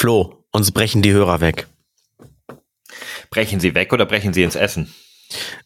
Flo, uns brechen die Hörer weg. Brechen sie weg oder brechen sie ins Essen?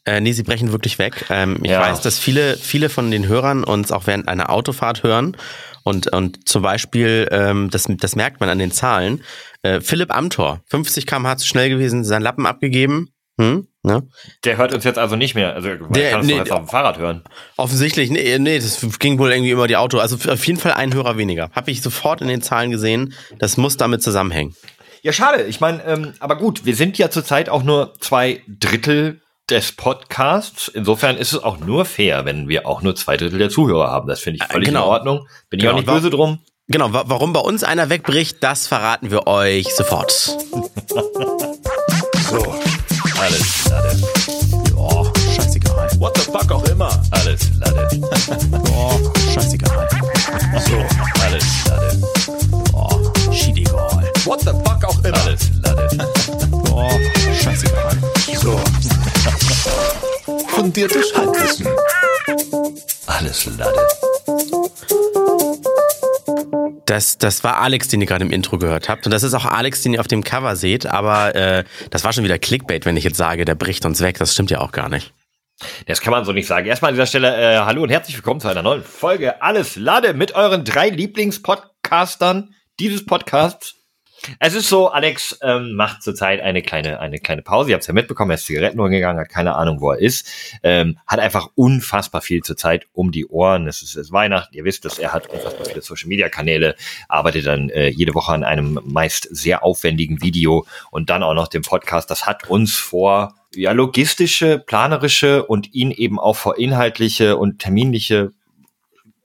Äh, nee, sie brechen wirklich weg. Ähm, ich ja. weiß, dass viele, viele von den Hörern uns auch während einer Autofahrt hören. Und, und zum Beispiel, ähm, das, das merkt man an den Zahlen, äh, Philipp Amthor, 50 km/h zu schnell gewesen, sein Lappen abgegeben. Hm? Ne? Der hört uns jetzt also nicht mehr. Also der kann es nee, jetzt auf dem Fahrrad hören. Offensichtlich, nee, nee, das ging wohl irgendwie über die Auto. Also auf jeden Fall ein Hörer weniger. Habe ich sofort in den Zahlen gesehen. Das muss damit zusammenhängen. Ja, schade. Ich meine, ähm, aber gut, wir sind ja zurzeit auch nur zwei Drittel des Podcasts. Insofern ist es auch nur fair, wenn wir auch nur zwei Drittel der Zuhörer haben. Das finde ich äh, völlig genau. in Ordnung. Bin genau. ich auch nicht böse drum. Genau, warum bei uns einer wegbricht, das verraten wir euch sofort. so, alles Lade. Ja, scheißegal. What the fuck auch immer. Alles Lade. oh, scheißegal. So, alles Lade. Oh, shit egal. What the fuck auch immer. Alles Lade. oh, scheißegal. So. Fundiertes Halbwissen. Alles Lade. Das, das war Alex, den ihr gerade im Intro gehört habt. Und das ist auch Alex, den ihr auf dem Cover seht. Aber äh, das war schon wieder Clickbait, wenn ich jetzt sage, der bricht uns weg. Das stimmt ja auch gar nicht. Das kann man so nicht sagen. Erstmal an dieser Stelle äh, hallo und herzlich willkommen zu einer neuen Folge Alles Lade mit euren drei Lieblingspodcastern dieses Podcasts. Es ist so, Alex ähm, macht zurzeit eine kleine, eine kleine Pause. Ihr habt es ja mitbekommen, er ist Zigaretten gegangen, hat keine Ahnung, wo er ist. Ähm, hat einfach unfassbar viel zurzeit um die Ohren. Es ist, es ist Weihnachten, ihr wisst es, er hat unfassbar viele Social Media Kanäle, arbeitet dann äh, jede Woche an einem meist sehr aufwendigen Video und dann auch noch dem Podcast. Das hat uns vor ja, logistische, planerische und ihn eben auch vor inhaltliche und terminliche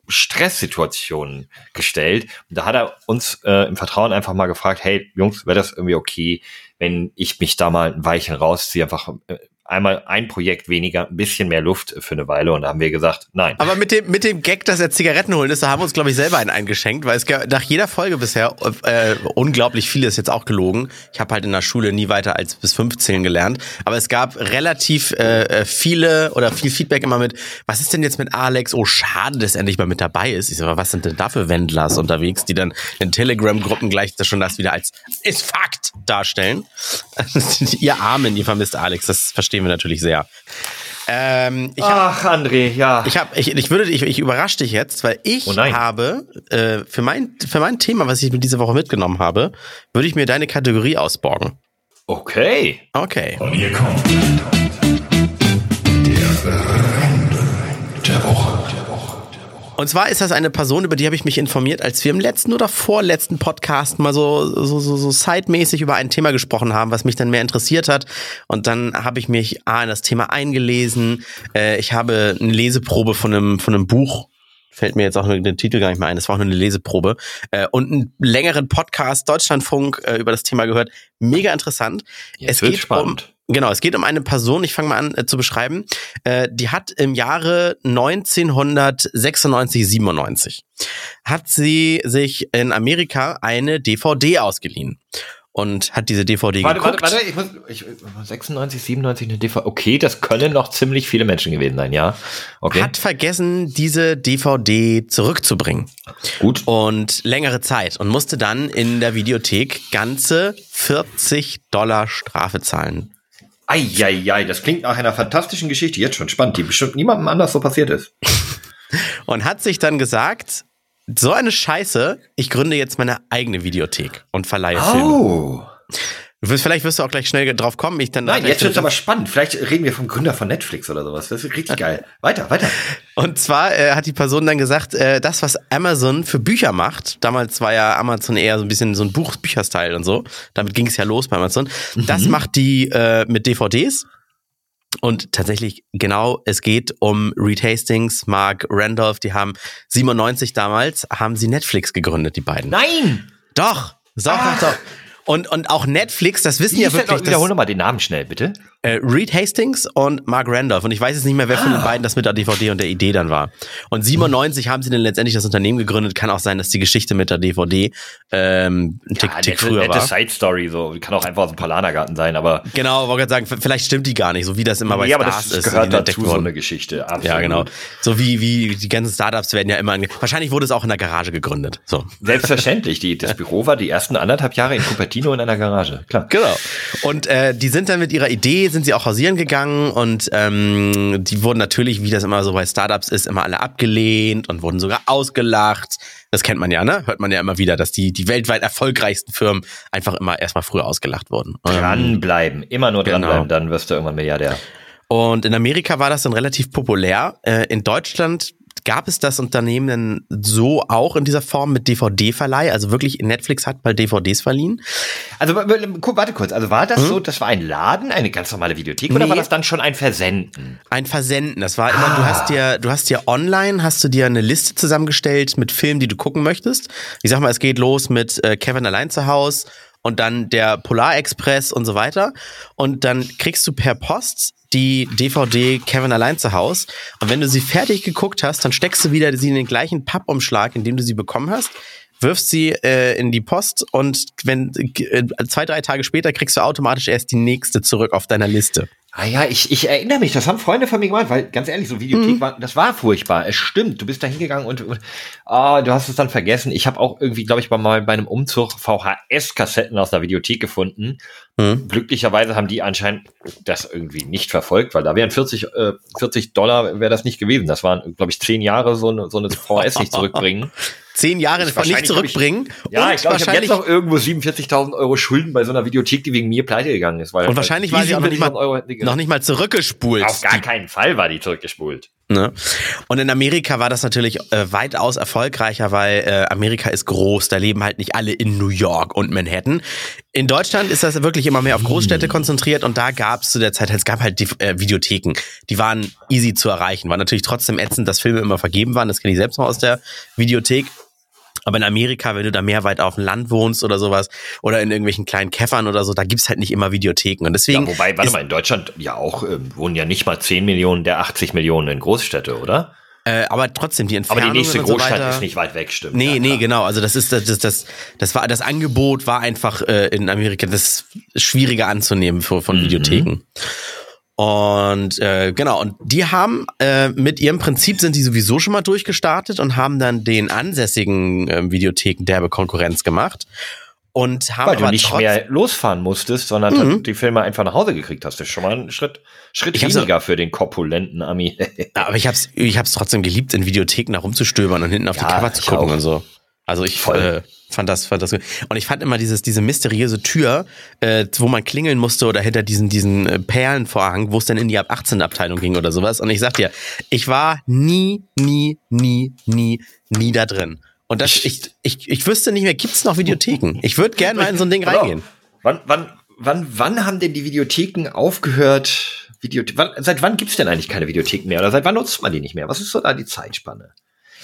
Stresssituationen gestellt. Und da hat er uns äh, im Vertrauen einfach mal gefragt, hey Jungs, wäre das irgendwie okay, wenn ich mich da mal ein Weilchen rausziehe, einfach äh, einmal ein Projekt weniger, ein bisschen mehr Luft für eine Weile und da haben wir gesagt, nein. Aber mit dem, mit dem Gag, dass er Zigaretten holen ist, da haben wir uns, glaube ich, selber einen eingeschenkt, weil es nach jeder Folge bisher äh, unglaublich viel ist jetzt auch gelogen. Ich habe halt in der Schule nie weiter als bis 15 gelernt, aber es gab relativ äh, äh, viele oder viel Feedback immer mit, was ist denn jetzt mit Alex? Oh, schade, dass er nicht mal mit dabei ist. Ich sage, was sind denn da für Wendlers unterwegs, die dann in Telegram-Gruppen gleich das schon das wieder als ist Fakt darstellen. ihr Armen, ihr vermisst Alex, das verstehe verstehen wir natürlich sehr. Ähm, Ach, hab, André, ja. Ich, hab, ich, ich würde, ich, ich überrasche dich jetzt, weil ich oh habe äh, für mein für mein Thema, was ich mir diese Woche mitgenommen habe, würde ich mir deine Kategorie ausborgen. Okay. Okay. Und hier kommt der Rande der Woche. Und zwar ist das eine Person, über die habe ich mich informiert, als wir im letzten oder vorletzten Podcast mal so, so, so, so sidemäßig über ein Thema gesprochen haben, was mich dann mehr interessiert hat. Und dann habe ich mich A, in das Thema eingelesen. Äh, ich habe eine Leseprobe von einem, von einem Buch fällt mir jetzt auch den Titel gar nicht mehr ein, das war auch nur eine Leseprobe, äh, und einen längeren Podcast Deutschlandfunk äh, über das Thema gehört. Mega interessant. Jetzt es geht spannend. um Genau, es geht um eine Person, ich fange mal an äh, zu beschreiben, äh, die hat im Jahre 1996, 97, hat sie sich in Amerika eine DVD ausgeliehen und hat diese DVD warte, geguckt. Warte, warte, ich muss, ich, 96, 97 eine DVD. Okay, das können noch ziemlich viele Menschen gewesen sein, ja. Okay. Hat vergessen, diese DVD zurückzubringen. Gut. Und längere Zeit und musste dann in der Videothek ganze 40 Dollar Strafe zahlen. Eieiei, das klingt nach einer fantastischen Geschichte. Jetzt schon spannend, die bestimmt niemandem anders so passiert ist. und hat sich dann gesagt, so eine Scheiße, ich gründe jetzt meine eigene Videothek und verleihe oh. Filme. Vielleicht wirst du auch gleich schnell drauf kommen. Ich dann Nein, jetzt wird's aber spannend. Vielleicht reden wir vom Gründer von Netflix oder sowas. Das ist richtig geil. Weiter, weiter. Und zwar äh, hat die Person dann gesagt, äh, das, was Amazon für Bücher macht, damals war ja Amazon eher so ein bisschen so ein Buch Bücherstyle und so. Damit ging es ja los bei Amazon. Mhm. Das macht die äh, mit DVDs. Und tatsächlich, genau, es geht um Retastings. Mark Randolph, die haben 97 damals, haben sie Netflix gegründet, die beiden. Nein! Doch! Doch, doch, doch. Und, und auch Netflix, das wissen Wie ja wirklich. Wiederhol nochmal den Namen schnell, bitte. Äh, Reed Hastings und Mark Randolph. Und ich weiß jetzt nicht mehr, wer von den beiden das mit der DVD und der Idee dann war. Und 97 haben sie dann letztendlich das Unternehmen gegründet. Kann auch sein, dass die Geschichte mit der DVD ähm, ein Tick, Ja, Tick nette, früher nette war. Side Story, so. Kann auch einfach aus dem Palanergarten sein, aber. Genau, wollte gerade sagen, vielleicht stimmt die gar nicht, so wie das immer bei ja, aber Stars das ist. gehört dazu, so eine Geschichte. Absolut. Ja, genau. So wie, wie die ganzen Startups werden ja immer, ange wahrscheinlich wurde es auch in der Garage gegründet. So. Selbstverständlich. Die, das Büro war die ersten anderthalb Jahre in Cupertino in einer Garage. Klar. Genau. Und äh, die sind dann mit ihrer Idee, sind sie auch hausieren gegangen und ähm, die wurden natürlich, wie das immer so bei Startups ist, immer alle abgelehnt und wurden sogar ausgelacht. Das kennt man ja, ne? Hört man ja immer wieder, dass die, die weltweit erfolgreichsten Firmen einfach immer erstmal früher ausgelacht wurden. Ähm, Dranbleiben. Immer nur Genau. dranbleiben, dann wirst du irgendwann Milliardär. Und in Amerika war das dann relativ populär. Äh, in Deutschland gab es das Unternehmen dann so auch in dieser Form mit DVD-Verleih. Also wirklich, Netflix hat mal DVDs verliehen. Also, warte kurz. Also, war das so, das war ein Laden, eine ganz normale Videothek, oder Hm? Nee. war das dann schon ein Versenden? Ein Versenden. Das war immer, du hast dir, du hast dir online, hast du dir eine Liste zusammengestellt mit Filmen, die du gucken möchtest. Ich sag mal, es geht los mit äh, Kevin allein zu Haus und dann der Polar Express und so weiter. Und dann kriegst du per Post die DVD Kevin allein zu Haus. Und wenn du sie fertig geguckt hast, dann steckst du wieder sie in den gleichen Pappumschlag, in dem du sie bekommen hast. Wirfst sie äh, in die Post und wenn äh, zwei, drei Tage später kriegst du automatisch erst die nächste zurück auf deiner Liste. Ah ja, ich, ich erinnere mich, das haben Freunde von mir gemacht, weil ganz ehrlich, so Videothek Mhm. war, das war furchtbar. Es stimmt, du bist da hingegangen und, und ah, du hast es dann vergessen. Ich habe auch irgendwie, glaube ich, bei, mal bei einem Umzug VHS-Kassetten aus der Videothek gefunden. Mhm. Glücklicherweise haben die anscheinend das irgendwie nicht verfolgt, weil da wären 40, äh, 40 Dollar wäre das nicht gewesen. Das waren, glaube ich, zehn Jahre so eine, so eine VHS nicht zurückbringen. Zehn Jahre von nicht hab ich- zurückbringen. Ja, und ich glaube, ich habe jetzt noch irgendwo 47.000 Euro Schulden bei so einer Videothek, die wegen mir pleite gegangen ist. Und wahrscheinlich war sie noch nicht, mal, 47.000 Euro noch nicht mal zurückgespult. Auf gar keinen Fall war die zurückgespult. Ne? Und in Amerika war das natürlich äh, weitaus erfolgreicher, weil äh, Amerika ist groß, da leben halt nicht alle in New York und Manhattan. In Deutschland ist das wirklich immer mehr auf Großstädte konzentriert und da gab es zu der Zeit, es gab halt die äh, Videotheken, die waren easy zu erreichen. War natürlich trotzdem ätzend, dass Filme immer vergeben waren, das kenne ich selbst mal aus der Videothek. Aber in Amerika, wenn du da mehr weit auf dem Land wohnst oder sowas, oder in irgendwelchen kleinen Käffern oder so, da gibt's halt nicht immer Videotheken. Und deswegen Ja, wobei, warte mal, in Deutschland ja auch ähm, wohnen ja nicht mal 10 Millionen der 80 Millionen in Großstädte, oder? äh, aber trotzdem die Aber Entfernung die nächste so Großstadt weiter, ist nicht weit weg, stimmt. Nee, ja, nee, genau. Also das ist das, das, das, das war das Angebot war einfach äh, in Amerika das ist schwieriger anzunehmen für, Mhm. von Videotheken. Und äh, genau, und die haben äh, mit ihrem Prinzip sind die sowieso schon mal durchgestartet und haben dann den ansässigen äh, Videotheken derbe Konkurrenz gemacht und haben Weil du aber nicht trotz, mehr losfahren musstest, sondern die Filme einfach nach Hause gekriegt hast. Das ist schon mal ein Schritt, Schritt weniger für den korpulenten Ami. aber ich hab's ich hab's trotzdem geliebt in Videotheken da rumzustöbern und hinten auf die Ja, Cover zu gucken auch. und so. Also ich Voll. äh, fand das fand das gut. und ich fand immer dieses diese mysteriöse Tür, äh, wo man klingeln musste oder hinter diesen diesen äh, Perlenvorhang, wo es dann in die ab 18 Abteilung ging oder sowas und ich sag dir, ich war nie nie nie nie nie da drin. Und das ich ich ich wüsste nicht mehr, gibt's noch Videotheken? Ich würde gerne mal in so ein Ding Genau. reingehen. Wann, wann, wann, wann haben denn die Videotheken aufgehört? Videothe wann, seit wann gibt's denn eigentlich keine Videotheken mehr? Oder seit wann nutzt man die nicht mehr? Was ist so da die Zeitspanne?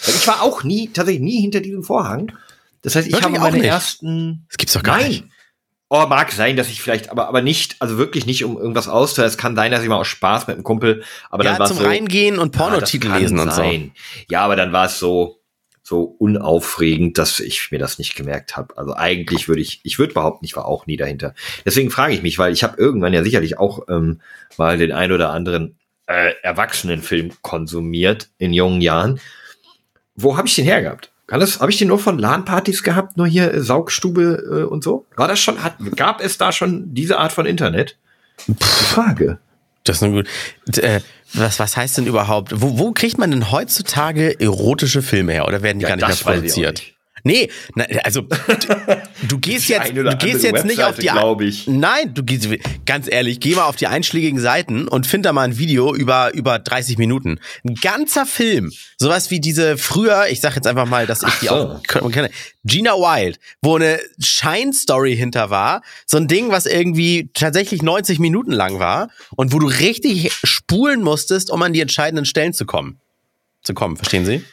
Ich war auch nie, tatsächlich nie hinter diesem Vorhang. Das heißt, ich Wirklich habe meine nicht? ersten. Das gibt's doch gar Nein. nicht. Oh, mag sein, dass ich vielleicht, aber, aber nicht, also wirklich nicht, um irgendwas auszuhören. Es kann sein, dass ich mal aus Spaß mit einem Kumpel, aber dann Ja, war zum so. Reingehen und Ja, Pornotitel kann lesen und so. sein. Ja, aber dann war es so, so unaufregend, dass ich mir das nicht gemerkt habe. Also eigentlich würde ich, ich würde behaupten, ich war auch nie dahinter. Deswegen frage ich mich, weil ich habe irgendwann ja sicherlich auch ähm, mal den ein oder anderen äh, Erwachsenenfilm konsumiert in jungen Jahren. Wo habe ich den hergehabt? Kann das, habe ich den nur von LAN-Partys gehabt, nur hier äh, Saugstube äh, und so? War das schon, hat, gab es da schon diese Art von Internet? Die Frage. Das ist eine gut. D- Äh, was, was heißt denn überhaupt? Wo, wo kriegt man denn heutzutage erotische Filme her? Oder werden die gar nicht mehr produziert? Nee, na, also du, gehst jetzt, du gehst jetzt nicht auf die, Webseite, ich. nein, du gehst, ganz ehrlich, geh mal auf die einschlägigen Seiten und find da mal ein Video über über 30 Minuten, ein ganzer Film, sowas wie diese früher, ich sag jetzt einfach mal, dass ich Ach die so. auch kenne, Gina Wild, wo eine Shine-Story hinter war, so ein Ding, was irgendwie tatsächlich 90 Minuten lang war und wo du richtig spulen musstest, um an die entscheidenden Stellen zu kommen, zu kommen, verstehen Sie?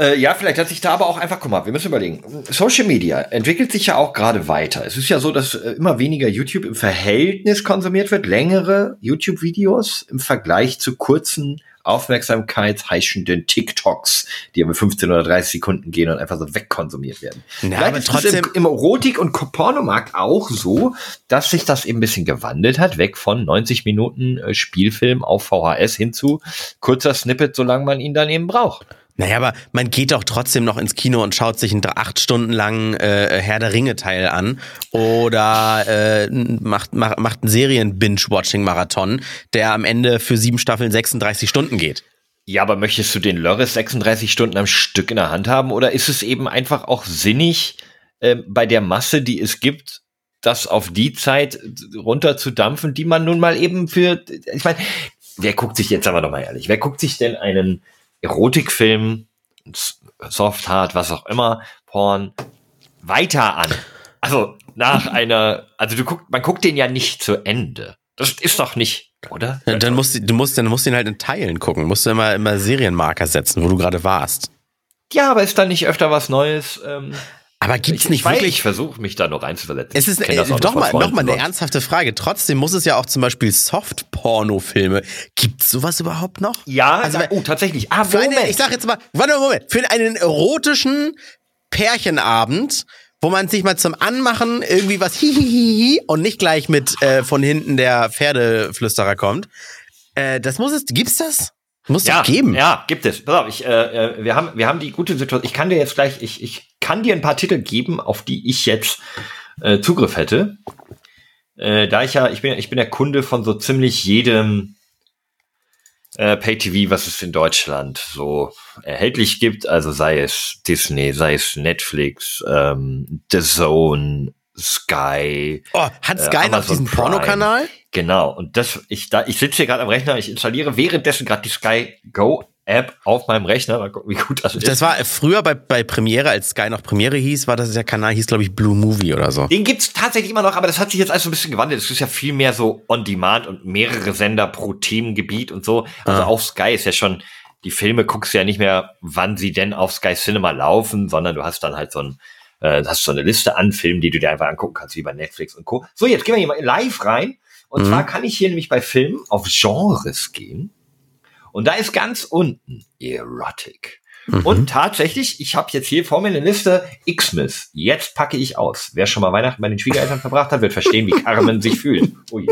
Äh, ja, vielleicht hat sich da aber auch einfach, guck mal, wir müssen überlegen. Social Media entwickelt sich ja auch gerade weiter. Es ist ja so, dass äh, immer weniger YouTube im Verhältnis konsumiert wird, längere YouTube-Videos im Vergleich zu kurzen, aufmerksamkeitsheischenden TikToks, die aber 15 oder 30 Sekunden gehen und einfach so wegkonsumiert werden. Ja, aber trotzdem- im, im Erotik- und Pornomarkt auch so, dass sich das eben ein bisschen gewandelt hat, weg von 90 Minuten äh, Spielfilm auf VHS hin zu kurzer Snippet, solange man ihn dann eben braucht. Naja, aber man geht doch trotzdem noch ins Kino und schaut sich einen acht Stunden langen äh, Herr der Ringe Teil an oder äh, macht, macht, macht einen Serien-Binge-Watching-Marathon, der am Ende für sieben Staffeln 36 Stunden geht. Ja, aber möchtest du den Lörres 36 Stunden am Stück in der Hand haben oder ist es eben einfach auch sinnig, äh, bei der Masse, die es gibt, das auf die Zeit runterzudampfen, die man nun mal eben für, ich meine, wer guckt sich jetzt aber doch mal ehrlich, wer guckt sich denn einen Erotikfilm, Soft Hard, was auch immer, Porn, weiter an? Also nach einer, also du guckst, man guckt den ja nicht zu Ende. Das ist doch nicht, oder? Ja, dann musst du, du musst, dann musst du ihn halt in Teilen gucken. Musst du immer, immer Serienmarker setzen, wo du gerade warst. Ja, aber ist da nicht öfter was Neues? Ähm, Aber gibt's ich, nicht ich wirklich Ich versuche mich da noch reinzuversetzen. Es ist äh, doch mal, noch mal eine ernsthafte Frage. Trotzdem muss es ja auch zum Beispiel Soft-Porno-Filme. Gibt's sowas überhaupt noch? Ja, Also, also, oh, tatsächlich. Ah, Moment. eine, ich sag jetzt mal, warte mal, Moment, für einen erotischen Pärchenabend, wo man sich mal zum Anmachen irgendwie was hihihihi und nicht gleich mit äh, von hinten der Pferdeflüsterer kommt. Äh, das muss es, gibt's das? Muss ja, geben. Ja, gibt es. Pass auf, ich, äh, äh, wir, haben, wir haben die gute Situation. Ich kann dir jetzt gleich, ich, ich kann dir ein paar Titel geben, auf die ich jetzt äh, Zugriff hätte. Äh, da ich ja, ich bin, ich bin der Kunde von so ziemlich jedem äh, Pay-TV, was es in Deutschland so erhältlich gibt. Also sei es Disney, sei es Netflix, ähm, The Zone, Sky, Oh, hat Äh, Sky noch Amazon diesen. Pornokanal? Genau, und das, ich, da, ich sitze hier gerade am Rechner, ich installiere währenddessen gerade die Sky Go App auf meinem Rechner. Mal gucken, wie gut das ist. Das war früher bei, bei Premiere, als Sky noch Premiere hieß, war das der Kanal, hieß glaube ich Blue Movie oder so. Den gibt's tatsächlich immer noch, aber das hat sich jetzt alles so ein bisschen gewandelt. Es ist ja viel mehr so on demand und mehrere Sender pro Themengebiet und so. Also Ah. auf Sky ist ja schon, die Filme guckst du ja nicht mehr, wann sie denn auf Sky Cinema laufen, sondern du hast dann halt so ein, äh, hast so eine Liste an Filmen, die du dir einfach angucken kannst, wie bei Netflix und Co. So, jetzt gehen wir hier mal live rein. Und Mhm. zwar kann ich hier nämlich bei Filmen auf Genres gehen. Und da ist ganz unten Erotic. Mhm. Und tatsächlich, ich habe jetzt hier vor mir eine Liste Xmas. Jetzt packe ich aus. Wer schon mal Weihnachten bei den Schwiegereltern verbracht hat, wird verstehen, wie Carmen sich fühlt. Ui.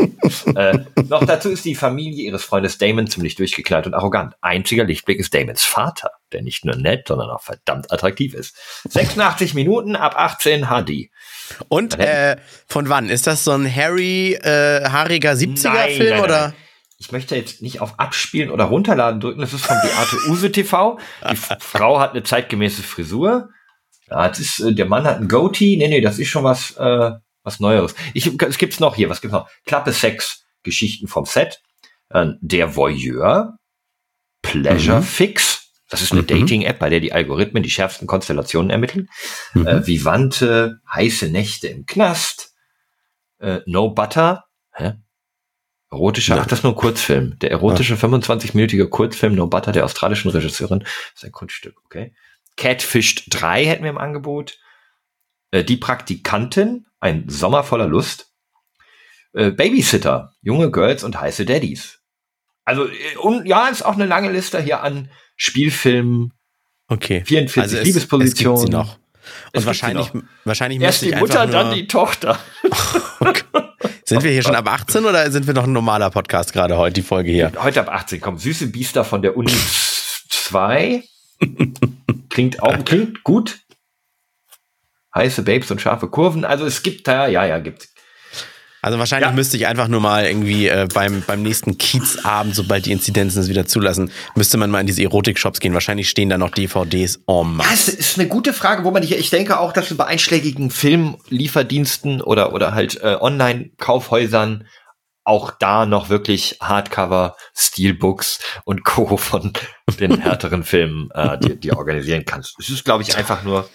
Äh, noch dazu ist die Familie ihres Freundes Damon ziemlich durchgeknallt und arrogant. Einziger Lichtblick ist Damons Vater, der nicht nur nett, sondern auch verdammt attraktiv ist. 86 Minuten ab 18 HD. Und äh, von wann? Ist das so ein Harry, äh, haariger 70er-Film oder? Ich möchte jetzt nicht auf Abspielen oder Runterladen drücken. Das ist von Beate Use TV. Die Frau hat eine zeitgemäße Frisur. Ja, das ist, äh, der Mann hat ein Goatee. Nee, nee, das ist schon was, äh, was Neueres. Ich, es gibt's noch hier. Was gibt's noch? Klappe Sex. Geschichten vom Set. Äh, der Voyeur. Pleasure Mhm. Fix. Das ist eine Mhm. Dating-App, bei der die Algorithmen die schärfsten Konstellationen ermitteln. Mhm. Äh, Vivante, heiße Nächte im Knast. Äh, no Butter. Hä? Erotischer, Ja. ach, das ist nur ein Kurzfilm. Der erotische 25-minütige Kurzfilm No Butter der australischen Regisseurin. ist ein Kunststück, okay. Catfished 3 hätten wir im Angebot. Äh, die Praktikantin, ein Sommer voller Lust. Äh, Babysitter, junge Girls und heiße Daddies. Also, äh, und ja, ist auch eine lange Liste hier an Spielfilmen. Okay. 44 also es, Liebespositionen. Es gibt sie noch. Und gibt wahrscheinlich, wahrscheinlich Erst die ich Mutter, dann die Tochter. Sind wir hier schon ab 18 oder sind wir noch ein normaler Podcast gerade heute, die Folge hier? Heute ab 18 kommen süße Biester von der Uni 2. klingt auch, klingt gut. Heiße Babes und scharfe Kurven. Also es gibt da, ja, ja, gibt. Also wahrscheinlich Ja. müsste ich einfach nur mal irgendwie äh, beim, beim nächsten Kiezabend, sobald die Inzidenzen es wieder zulassen, müsste man mal in diese Erotik-Shops gehen. Wahrscheinlich stehen da noch DVDs en masse. Das ist eine gute Frage, wo man hier, ich denke auch, dass du bei einschlägigen Filmlieferdiensten oder, oder halt äh, Online-Kaufhäusern auch da noch wirklich Hardcover, Steelbooks und Co. von den härteren Filmen äh, die, die organisieren kannst. Es ist, glaube ich, einfach nur.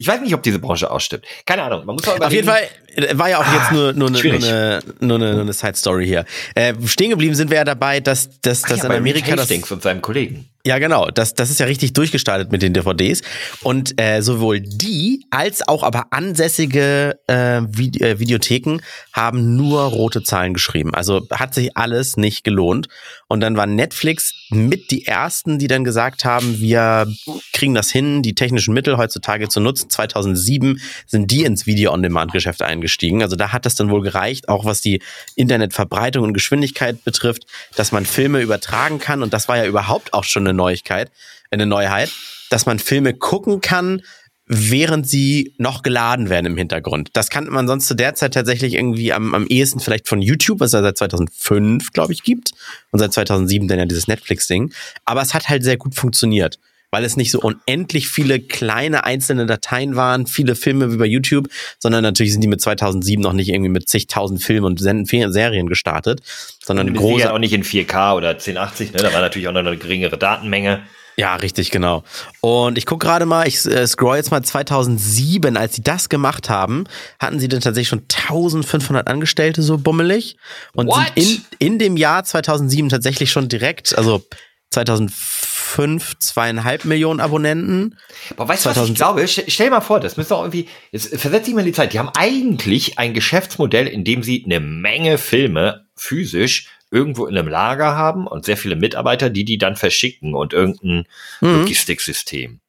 Ich weiß nicht, ob diese Branche ausstimmt. Keine Ahnung. Man muss aber Auf jeden Fall äh, war ja auch jetzt nur, nur, eine, nur, eine, nur, eine, nur eine Side-Story hier. Äh, stehen geblieben sind wir ja dabei, dass, dass, dass ja, in Amerika das. Hastings und seinem Kollegen. Ja, genau. Das, das ist ja richtig durchgestartet mit den DVDs. Und äh, sowohl die als auch aber ansässige äh, Vide äh, Videotheken haben nur rote Zahlen geschrieben. Also hat sich alles nicht gelohnt. Und dann war Netflix mit die ersten, die dann gesagt haben, wir kriegen das hin, die technischen Mittel heutzutage zu nutzen. 2007 sind die ins Video-on-Demand-Geschäft eingestiegen. Also da hat das dann wohl gereicht, auch was die Internetverbreitung und Geschwindigkeit betrifft, dass man Filme übertragen kann. Und das war ja überhaupt auch schon eine Neuigkeit, eine Neuheit, dass man Filme gucken kann, während sie noch geladen werden im Hintergrund. Das kannte man sonst zu der Zeit tatsächlich irgendwie am, am ehesten vielleicht von YouTube, was es ja seit 2005, glaube ich, gibt. Und seit 2007 dann ja dieses Netflix-Ding. Aber es hat halt sehr gut funktioniert weil es nicht so unendlich viele kleine einzelne Dateien waren, viele Filme wie bei YouTube, sondern natürlich sind die mit 2007 noch nicht irgendwie mit zigtausend Filmen und Serien gestartet, sondern große ja auch nicht in 4K oder 1080, ne? Da war natürlich auch noch eine geringere Datenmenge. Ja, richtig, genau. Und ich gucke gerade mal, ich äh, scroll jetzt mal 2007, als sie das gemacht haben, hatten sie dann tatsächlich schon 1500 Angestellte so bummelig und What? sind in, in dem Jahr 2007 tatsächlich schon direkt, also 2005 zweieinhalb Millionen Abonnenten. Aber weißt du, was ich 2000 glaube? Stell, mal vor, das müsste auch irgendwie, jetzt versetz dich mal in die Zeit. Die haben eigentlich ein Geschäftsmodell, in dem sie eine Menge Filme physisch irgendwo in einem Lager haben und sehr viele Mitarbeiter, die die dann verschicken und irgendein Logistiksystem.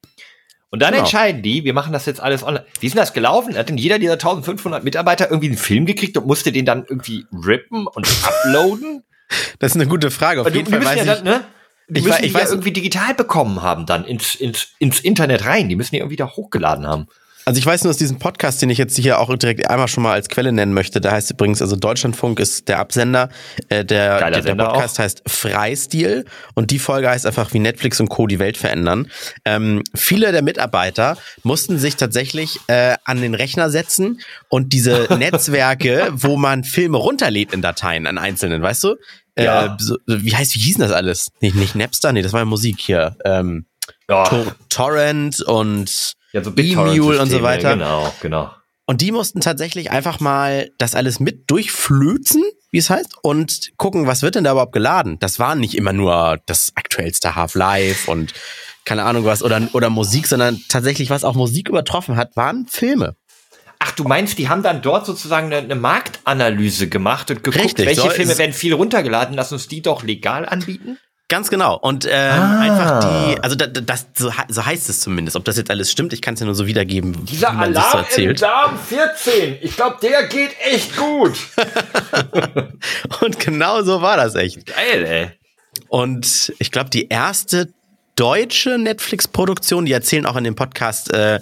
Und dann Genau. entscheiden die, wir machen das jetzt alles online. Wie ist denn das gelaufen? Hat denn jeder dieser 1500 Mitarbeiter irgendwie einen Film gekriegt und musste den dann irgendwie rippen und uploaden? Das ist eine gute Frage. Auf die, jeden die Fall weiß ja ich, dann, ne? Die ich müssen wei- die ich ja weiß- irgendwie digital bekommen haben dann ins, ins, ins Internet rein. Die müssen die irgendwie da hochgeladen haben. Also ich weiß nur aus diesem Podcast, den ich jetzt hier auch direkt einmal schon mal als Quelle nennen möchte. Da heißt übrigens, also Deutschlandfunk ist der Absender. Äh, der, Geiler der, der Podcast heißt Freistil und die Folge heißt einfach, wie Netflix und Co. die Welt verändern. Ähm, viele der Mitarbeiter mussten sich tatsächlich äh, an den Rechner setzen und diese Netzwerke, wo man Filme runterlädt in Dateien an einzelnen, weißt du? Ja. Äh, so, wie heißt, wie hieß denn das alles? Nicht, nicht Napster, nee, das war ja Musik hier. Ähm, Ja, Tor Torrent und ja so E-Mule und so weiter. Genau, genau. Und die mussten tatsächlich einfach mal das alles mit durchflözen, wie es heißt, und gucken, was wird denn da überhaupt geladen. Das war nicht immer nur das aktuellste Half-Life und keine Ahnung was oder, oder Musik, sondern tatsächlich, was auch Musik übertroffen hat, waren Filme. Du meinst, die haben dann dort sozusagen eine, eine Marktanalyse gemacht und geguckt, Richtig, welche so Filme werden viel runtergeladen, lass uns die doch legal anbieten? Ganz genau. Und ähm, Ah. einfach die, also da, da- das, so, so heißt es zumindest. Ob das jetzt alles stimmt, ich kann es ja nur so wiedergeben, Dieser sich so Alarm im erzählt. Darm 14, ich glaube, der geht echt gut. Und genau so war das echt. Geil, ey. Und ich glaube, die erste deutsche Netflix-Produktion, die erzählen auch in dem Podcast äh,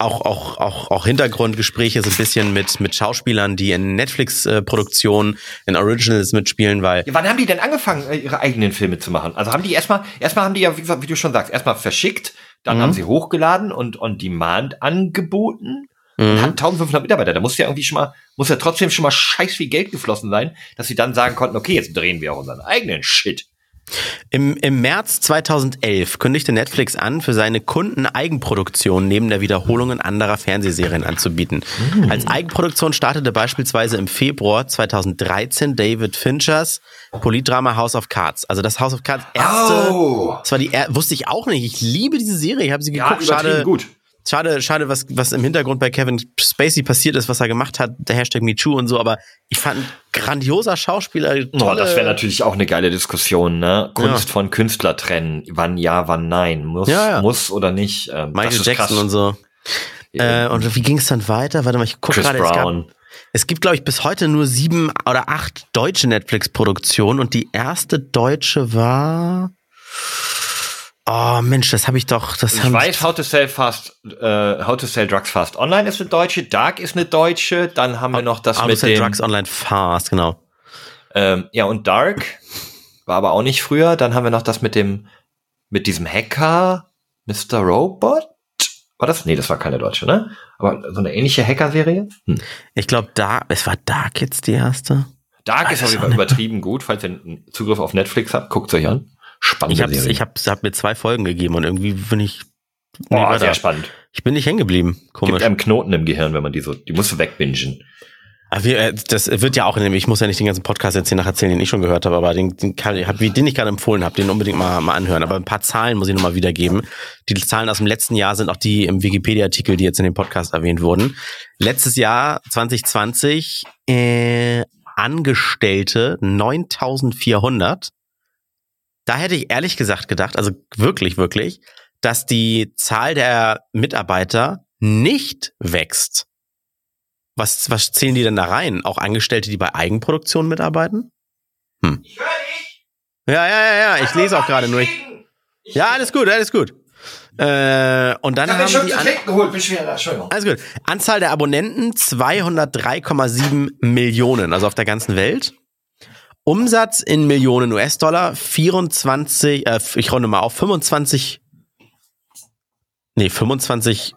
auch, auch, auch, auch Hintergrundgespräche so ein bisschen mit, mit Schauspielern, die in Netflix-Produktionen, in Originals mitspielen, weil Ja, wann haben die denn angefangen, äh, ihre eigenen Filme zu machen? Also haben die erstmal, erstmal haben die ja, wie, gesagt, wie du schon sagst, erstmal verschickt, dann Mhm. haben sie hochgeladen und on demand angeboten. Und Mhm. hatten 1500 Mitarbeiter. Da muss ja irgendwie schon mal, muss ja trotzdem schon mal scheiß viel Geld geflossen sein, dass sie dann sagen konnten, okay, jetzt drehen wir auch unseren eigenen Shit. Im, Im März 2011 kündigte Netflix an, für seine Kunden Eigenproduktionen neben der Wiederholungen anderer Fernsehserien anzubieten. Als Eigenproduktion startete beispielsweise im Februar 2013 David Finchers Politdrama House of Cards. Also das House of Cards erste. Oh. Das war die wusste ich auch nicht. Ich liebe diese Serie. Ich habe sie Ja, geguckt. übertrieben schade, gut. Schade, schade, was, was im Hintergrund bei Kevin Spacey passiert ist, was er gemacht hat, der Hashtag MeToo und so. Aber ich fand grandioser Schauspieler. Oh, Tolle, das wäre natürlich auch eine geile Diskussion, ne? Kunst Ja. von Künstler trennen. Wann ja, wann nein. Muss, Ja, ja. muss oder nicht. Ähm, Michael Jackson krass. und so. Äh, und wie ging es dann weiter? Warte mal, ich gucke gerade. Es, gab- Brown. es gibt, glaube ich, bis heute nur sieben oder acht deutsche Netflix-Produktionen und die erste deutsche war. Oh Mensch, das habe ich doch. Das Ich weiß, How to Sell Fast, äh, How to Sell Drugs Fast Online ist eine deutsche, Dark ist eine deutsche, dann haben wir noch das How to mit Sell dem, Drugs Online Fast, genau. ähm, ja und Dark war aber auch nicht früher, dann haben wir noch das mit dem, mit diesem Hacker, Mr. Robot, war das? Nee, das war keine deutsche, ne? Aber so eine ähnliche Hacker-Serie? Hm. Ich glaube, da, es war Dark jetzt die erste. Dark Ah, ist auf jeden Fall übertrieben gut, falls ihr einen Zugriff auf Netflix habt, guckt euch an. Spannende Ich habe Serie. ich hab, hab mir zwei Folgen gegeben und irgendwie bin ich. Nee, Boah, weiter. sehr spannend. ich bin nicht hängen geblieben. Gibt Komisch. einem Knoten im Gehirn, wenn man die so, die musst du wegbingen. Wir, äh, das wird ja auch in dem, ich muss ja nicht den ganzen Podcast jetzt hier nach erzählen, den ich schon gehört habe, aber den, den, kann, den ich gerade empfohlen habe, den unbedingt mal, mal anhören. Aber ein paar Zahlen muss ich nochmal wiedergeben. Die Zahlen aus dem letzten Jahr sind auch die im Wikipedia-Artikel, die jetzt in dem Podcast erwähnt wurden. Letztes Jahr, 2020, äh, Angestellte 9400. Da hätte ich ehrlich gesagt gedacht, also wirklich, wirklich, dass die Zahl der Mitarbeiter nicht wächst. Was, was zählen die denn da rein? Auch Angestellte, die bei Eigenproduktion mitarbeiten? Hm. Ich höre dich. Ja, ja, ja, ja. Ich lese auch gerade nur. Ich, ja, alles gut, alles gut. Äh, und dann haben schon die an geholt, Entschuldigung. Alles gut. Anzahl der Abonnenten 203,7 Millionen, also auf der ganzen Welt. Umsatz in Millionen US-Dollar 24, äh, ich runde mal auf 25, nee 25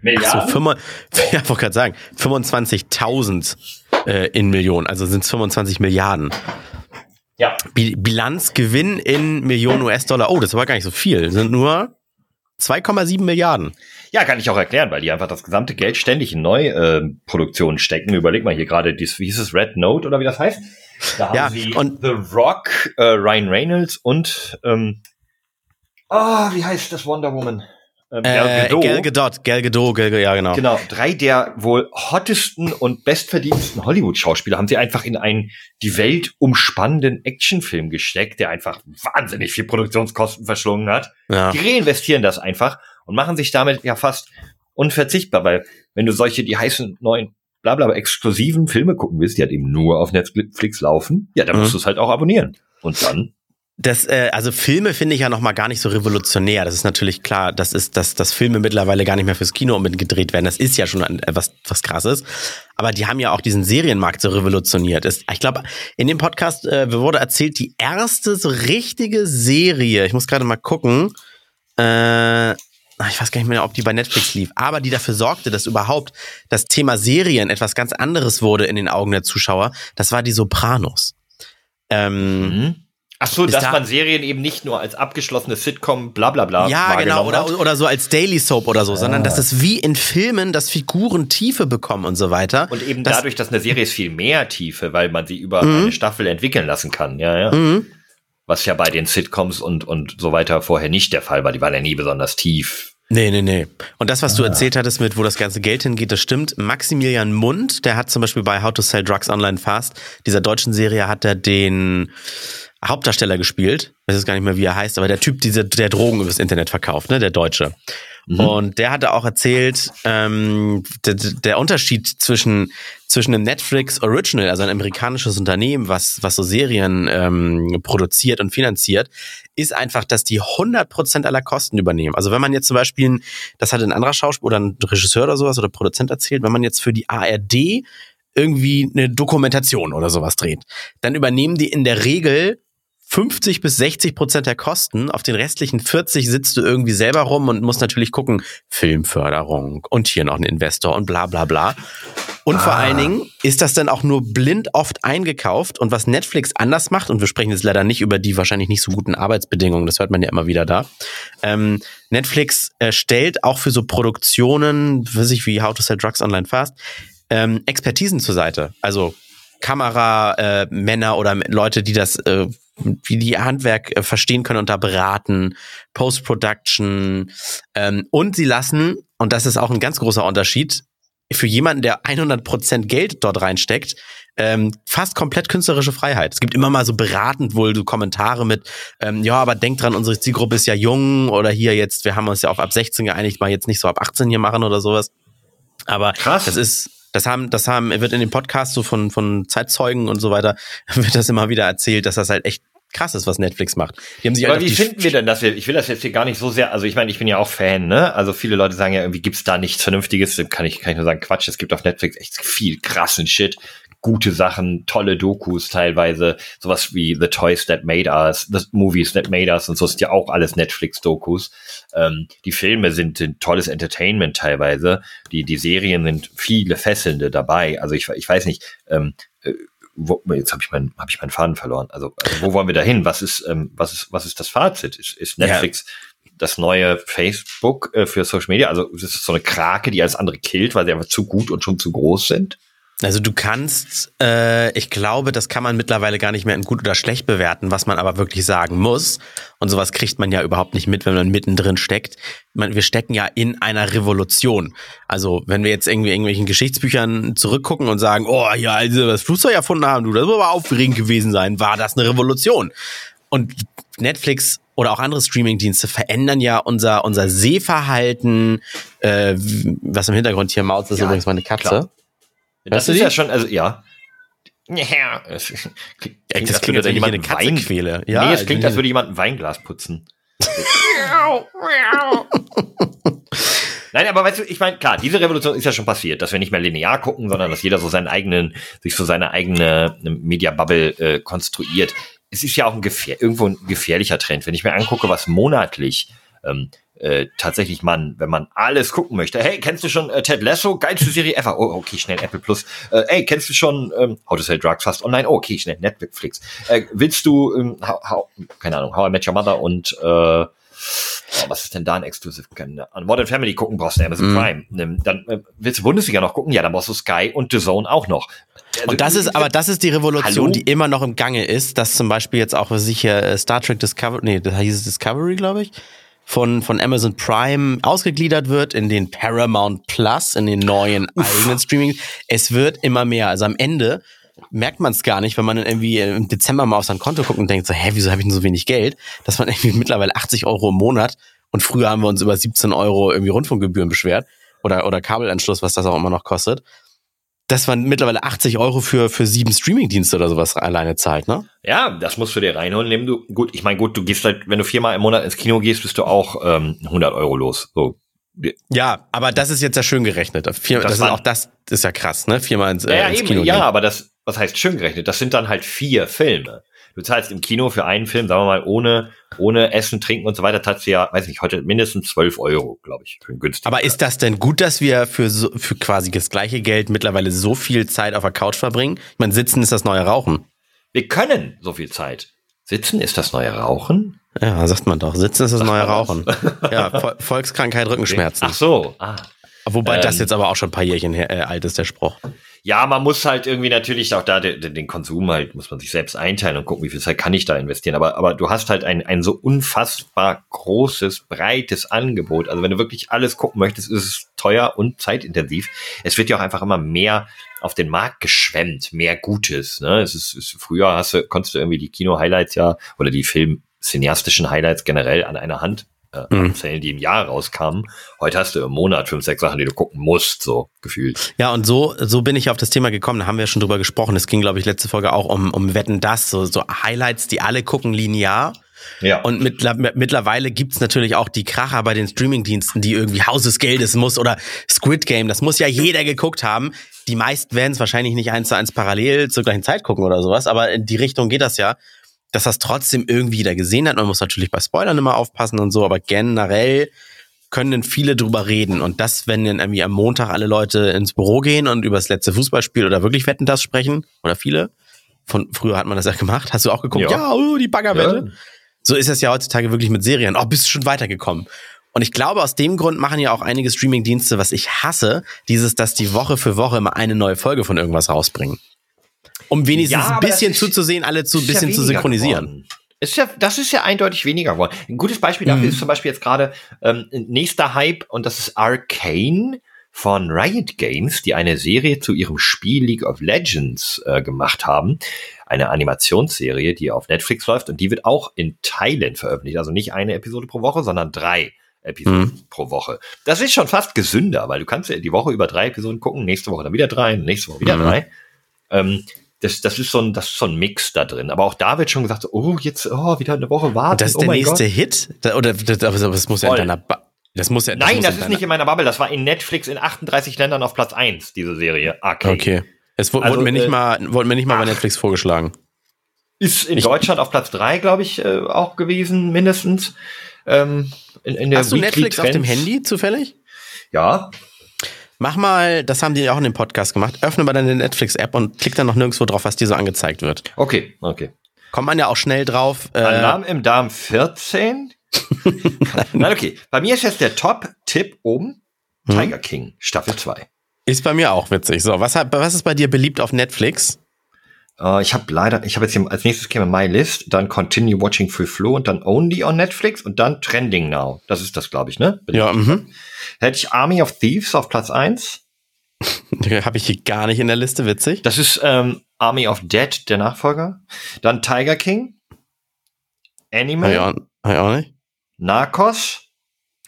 Milliarden? Ach so, 5, ja, wollte gerade sagen, 25.000 äh, in Millionen, also sind es 25 Milliarden. Ja. Bilanzgewinn in Millionen US-Dollar. Oh, das war gar nicht so viel. Sind nur 2,7 Milliarden. Ja, kann ich auch erklären, weil die einfach das gesamte Geld ständig in Neuproduktionen äh, stecken. Überleg mal hier gerade, wie hieß es, Red Note oder wie das heißt? Da haben ja, sie und The Rock, äh, Ryan Reynolds und ähm, oh, wie heißt das Wonder Woman? Ähm, äh, Gal Gadot, Gal Gadot, Gal Gadot, ja genau. Genau, drei der wohl hottesten und bestverdientesten Hollywood-Schauspieler haben sie einfach in einen die Welt umspannenden Actionfilm gesteckt, der einfach wahnsinnig viel Produktionskosten verschlungen hat. Ja. Die reinvestieren das einfach und machen sich damit ja fast unverzichtbar, weil wenn du solche, die heißen neuen blablabla exklusiven Filme gucken willst, die halt eben nur auf Netflix laufen, ja, dann mhm. musst du es halt auch abonnieren. Und dann das, äh, also Filme finde ich ja noch mal gar nicht so revolutionär. Das ist natürlich klar, das ist, dass, dass Filme mittlerweile gar nicht mehr fürs Kino unbedingt gedreht werden. Das ist ja schon ein, was, was krasses. Aber die haben ja auch diesen Serienmarkt so revolutioniert. Ich glaube, in dem Podcast äh, wurde erzählt, die erste so richtige Serie, ich muss gerade mal gucken, äh, ich weiß gar nicht mehr, ob die bei Netflix lief, aber die dafür sorgte, dass überhaupt das Thema Serien etwas ganz anderes wurde in den Augen der Zuschauer, das war die Sopranos. Ähm, mhm. Ach so, dass da man Serien eben nicht nur als abgeschlossene Sitcom bla bla bla Ja, genau, oder, oder so als Daily Soap oder so, ah. sondern dass es wie in Filmen, dass Figuren Tiefe bekommen und so weiter. Und eben das dadurch, dass eine Serie ist viel mehr Tiefe, weil man sie über mhm. eine Staffel entwickeln lassen kann, ja, ja. Mhm. Was ja bei den Sitcoms und, und so weiter vorher nicht der Fall war, die waren ja nie besonders tief. Nee, nee, nee. Und das, was ah. du erzählt hattest mit, wo das ganze Geld hingeht, das stimmt. Maximilian Mund, der hat zum Beispiel bei How to Sell Drugs Online Fast, dieser deutschen Serie, hat er den, Hauptdarsteller gespielt. Ich weiß gar nicht mehr, wie er heißt, aber der Typ, dieser, der Drogen übers Internet verkauft, ne, der Deutsche. Mhm. Und der hatte auch erzählt, ähm, der, der Unterschied zwischen zwischen einem Netflix Original, also ein amerikanisches Unternehmen, was was so Serien ähm, produziert und finanziert, ist einfach, dass die 100% aller Kosten übernehmen. Also wenn man jetzt zum Beispiel, das hat ein anderer Schauspieler oder ein Regisseur oder sowas oder Produzent erzählt, wenn man jetzt für die ARD irgendwie eine Dokumentation oder sowas dreht, dann übernehmen die in der Regel 50 bis 60 Prozent der Kosten. Auf den restlichen 40 sitzt du irgendwie selber rum und musst natürlich gucken, Filmförderung und hier noch ein Investor und bla bla bla. Und ah. vor allen Dingen ist das dann auch nur blind oft eingekauft. Und was Netflix anders macht, und wir sprechen jetzt leider nicht über die wahrscheinlich nicht so guten Arbeitsbedingungen, das hört man ja immer wieder da. Ähm, Netflix äh, stellt auch für so Produktionen, weiß ich wie How to Sell Drugs Online Fast, ähm, Expertisen zur Seite. Also Kameramänner äh, oder Leute, die das äh, wie die Handwerk äh, verstehen können und da beraten, Post-Production ähm, und sie lassen, und das ist auch ein ganz großer Unterschied, für jemanden, der 100% Geld dort reinsteckt, ähm, fast komplett künstlerische Freiheit. Es gibt immer mal so beratend wohl so Kommentare mit, ähm, ja, aber denkt dran, unsere Zielgruppe ist ja jung oder hier jetzt, wir haben uns ja auf ab 16 geeinigt, mal jetzt nicht so ab 18 hier machen oder sowas. Aber Krass. das ist, das haben, das haben, wird in dem Podcast so von, von Zeitzeugen und so weiter, wird das immer wieder erzählt, dass das halt echt krass ist, was Netflix macht. Die haben sich Aber halt wie finden wir denn das? Ich will das jetzt hier gar nicht so sehr, also ich meine, ich bin ja auch Fan, ne? Also viele Leute sagen ja, irgendwie gibt's da nichts Vernünftiges, kann ich, kann ich nur sagen, Quatsch, es gibt auf Netflix echt viel krassen Shit gute Sachen, tolle Dokus teilweise, sowas wie The Toys That Made Us, The Movies That Made Us und so ist ja auch alles Netflix-Dokus. Ähm, die Filme sind, sind tolles Entertainment teilweise, die, die Serien sind viele Fesselnde dabei. Also ich, ich weiß nicht, ähm, äh, wo, jetzt habe ich meinen hab ich meinen Faden verloren. Also, also wo wollen wir da hin? Was ist ähm, was ist was ist das Fazit? Ist, ist Netflix ja. das neue Facebook äh, für Social Media? Also ist es so eine Krake, die alles andere killt, weil sie einfach zu gut und schon zu groß sind? Also du kannst, äh, ich glaube, das kann man mittlerweile gar nicht mehr in gut oder schlecht bewerten, was man aber wirklich sagen muss. Und sowas kriegt man ja überhaupt nicht mit, wenn man mittendrin steckt. Man, wir stecken ja in einer Revolution. Also wenn wir jetzt irgendwie irgendwelchen Geschichtsbüchern zurückgucken und sagen, oh ja, also das Flugzeug erfunden haben, du, das muss aber aufregend gewesen sein, war das eine Revolution. Und Netflix oder auch andere Streamingdienste verändern ja unser unser Sehverhalten. Äh, was im Hintergrund hier maut, ist Ja, übrigens meine Katze. klar. Das ist die? ja schon, also ja. Ja, es klingt, das klingt, als würde jemand eine Katze Wein- quäle. nee, es klingt, als also- würde jemand ein Weinglas putzen. Nein, aber weißt du, ich meine, klar, diese Revolution ist ja schon passiert, dass wir nicht mehr linear gucken, sondern dass jeder so seinen eigenen, sich so seine eigene Media Bubble äh, konstruiert. Es ist ja auch ein gefähr irgendwo ein gefährlicher Trend. Wenn ich mir angucke, was monatlich ähm, äh, tatsächlich man, wenn man alles gucken möchte, hey, kennst du schon äh, Ted Lasso, geilste Serie ever? Oh, okay, schnell Apple Plus. Äh, hey, kennst du schon ähm, How to Sell Drugs Fast Online? Oh, okay, schnell Netflix. Äh, willst du, ähm, how, how, keine Ahnung, How I Met Your Mother und äh, Oh, was ist denn da ein Exclusive? An Modern Family gucken brauchst du Amazon Mhm. Prime. Nimm- Dann äh, willst du Bundesliga noch gucken? Ja, dann brauchst du Sky und The Zone auch noch. Also, Und das ist, aber das ist die Revolution, Hallo? die immer noch im Gange ist, dass zum Beispiel jetzt auch sicher äh, Star Trek Discovery, nee, das hieß es Discovery, glaube ich, von, von Amazon Prime ausgegliedert wird in den Paramount Plus, in den neuen eigenen Streaming. Es wird immer mehr. Also am Ende merkt man es gar nicht, wenn man dann irgendwie im Dezember mal auf sein Konto guckt und denkt so, hä, wieso habe ich denn so wenig Geld? Dass man irgendwie mittlerweile 80 Euro im Monat und früher haben wir uns über 17 Euro irgendwie Rundfunkgebühren beschwert oder, oder Kabelanschluss, was das auch immer noch kostet dass man mittlerweile 80 Euro für, für sieben Streamingdienste oder sowas alleine zahlt, ne? Ja, das musst du dir reinholen, indem du, gut, ich meine, gut, du gehst halt, wenn du viermal im Monat ins Kino gehst, bist du auch ähm, 100 Euro los. So. Ja, aber das ist jetzt ja schön gerechnet. Vier, Das das, ist auch das ist ja krass, ne? Viermal ins, äh, ja, ins eben, Kino ja, gehen. aber das, was heißt schön gerechnet? Das sind dann halt vier Filme. Du zahlst im Kino für einen Film, sagen wir mal, ohne, ohne Essen, Trinken und so weiter, zahlst du ja, weiß nicht, heute mindestens 12 Euro, glaube ich, für einen günstigen. Aber ist das denn gut, dass wir für, so, für quasi das gleiche Geld mittlerweile so viel Zeit auf der Couch verbringen? Ich meine, sitzen ist das neue Rauchen. Wir können so viel Zeit. Sitzen ist das neue Rauchen? Ja, sagt man doch. Sitzen ist das Sagt neue das? Rauchen. Ja, Vol Volkskrankheit, Rückenschmerzen. Ach so. Ah. Wobei das ähm, jetzt aber auch schon ein paar Jährchen her, äh, alt ist, der Spruch. Ja, man muss halt irgendwie natürlich auch da den, den Konsum halt, muss man sich selbst einteilen und gucken, wie viel Zeit kann ich da investieren. Aber, aber du hast halt ein, ein so unfassbar großes, breites Angebot. Also wenn du wirklich alles gucken möchtest, ist es teuer und zeitintensiv. Es wird ja auch einfach immer mehr auf den Markt geschwemmt, mehr Gutes. Ne? Es ist, ist früher hast du, konntest du irgendwie die Kino-Highlights ja oder die Film-cineastischen Highlights generell an einer Hand äh, Mhm. abzählen, die im Jahr rauskamen. Heute hast du im Monat fünf, sechs Sachen, die du gucken musst, so gefühlt. Ja, und so, so bin ich auf das Thema gekommen. Da haben wir schon drüber gesprochen. Es ging, glaube ich, letzte Folge auch um, um Wetten das, so, so Highlights, die alle gucken linear. Ja. Und mittler, mittlerweile gibt's natürlich auch die Kracher bei den Streamingdiensten, die irgendwie Haus des Geldes muss oder Squid Game. Das muss ja jeder geguckt haben. Die meisten werden es wahrscheinlich nicht eins zu eins parallel zur gleichen Zeit gucken oder sowas, aber in die Richtung geht das ja, dass das trotzdem irgendwie jeder gesehen hat. Man muss natürlich bei Spoilern immer aufpassen und so, aber generell können viele drüber reden. Und das, wenn dann irgendwie am Montag alle Leute ins Büro gehen und über das letzte Fußballspiel oder wirklich Wetten das sprechen, oder viele, von früher hat man das ja gemacht, hast du auch geguckt, Ja. ja, oh, die Baggerwette. Ja. So ist es ja heutzutage wirklich mit Serien. Oh, bist du schon weitergekommen? Und ich glaube, aus dem Grund machen ja auch einige Streamingdienste, was ich hasse, dieses, dass die Woche für Woche immer eine neue Folge von irgendwas rausbringen. Um wenigstens Ja, ein bisschen zuzusehen, alle zu, ja bisschen zu weniger synchronisieren. geworden. Ist ja, das ist ja eindeutig weniger geworden. Ein gutes Beispiel dafür Mhm. ist zum Beispiel jetzt gerade ähm, nächster Hype und das ist Arcane von Riot Games, die eine Serie zu ihrem Spiel League of Legends äh, gemacht haben. Eine Animationsserie, die auf Netflix läuft und die wird auch in Teilen veröffentlicht. Also nicht eine Episode pro Woche, sondern drei Episoden Mhm. pro Woche. Das ist schon fast gesünder, weil du kannst ja die Woche über drei Episoden gucken, nächste Woche dann wieder drei, nächste Woche wieder Mhm. drei. Ähm, das, das ist so ein, das ist so ein Mix da drin. Aber auch da wird schon gesagt, oh, jetzt, oh, wieder eine Woche warten. Und das ist oh der nächste Gott. Hit? Oder das, aber das muss ja Voll. in deiner ba das muss ja Nein, muss das ist deiner- nicht in meiner Bubble. Das war in Netflix in 38 Ländern auf Platz 1, diese Serie. Arcane. Okay. Es wurde, Also, wurde mir nicht äh, mal wurde mir nicht mal bei. Netflix vorgeschlagen. Ist in Ich- Deutschland auf Platz 3, glaube ich, äh, auch gewesen, mindestens. Ähm, in, in der Hast du Weekly Netflix auf dem Trends. Handy zufällig? Ja. Mach mal, das haben die auch in dem Podcast gemacht. Öffne mal deine Netflix-App und klick dann noch nirgendwo drauf, was dir so angezeigt wird. Okay, okay. Kommt man ja auch schnell drauf. Äh, Alarm im Darm 14. Nein, okay. Bei mir ist jetzt der Top-Tipp oben. Hm? Tiger King, Staffel 2. Ist bei mir auch witzig. So, was, was ist bei dir beliebt auf Netflix? Äh, ich habe leider, ich habe jetzt hier, als nächstes käme My List, dann Continue Watching Free Flow und dann Only on Netflix und dann Trending Now. Das ist das, glaube ich, ne? Ja, mhm. Hätte ich Army of Thieves auf Platz eins. Habe ich hier gar nicht in der Liste, witzig. Das ist ähm, Army of Dead, der Nachfolger. Dann Tiger King. Animal. Ja, ich auch nicht. Narcos.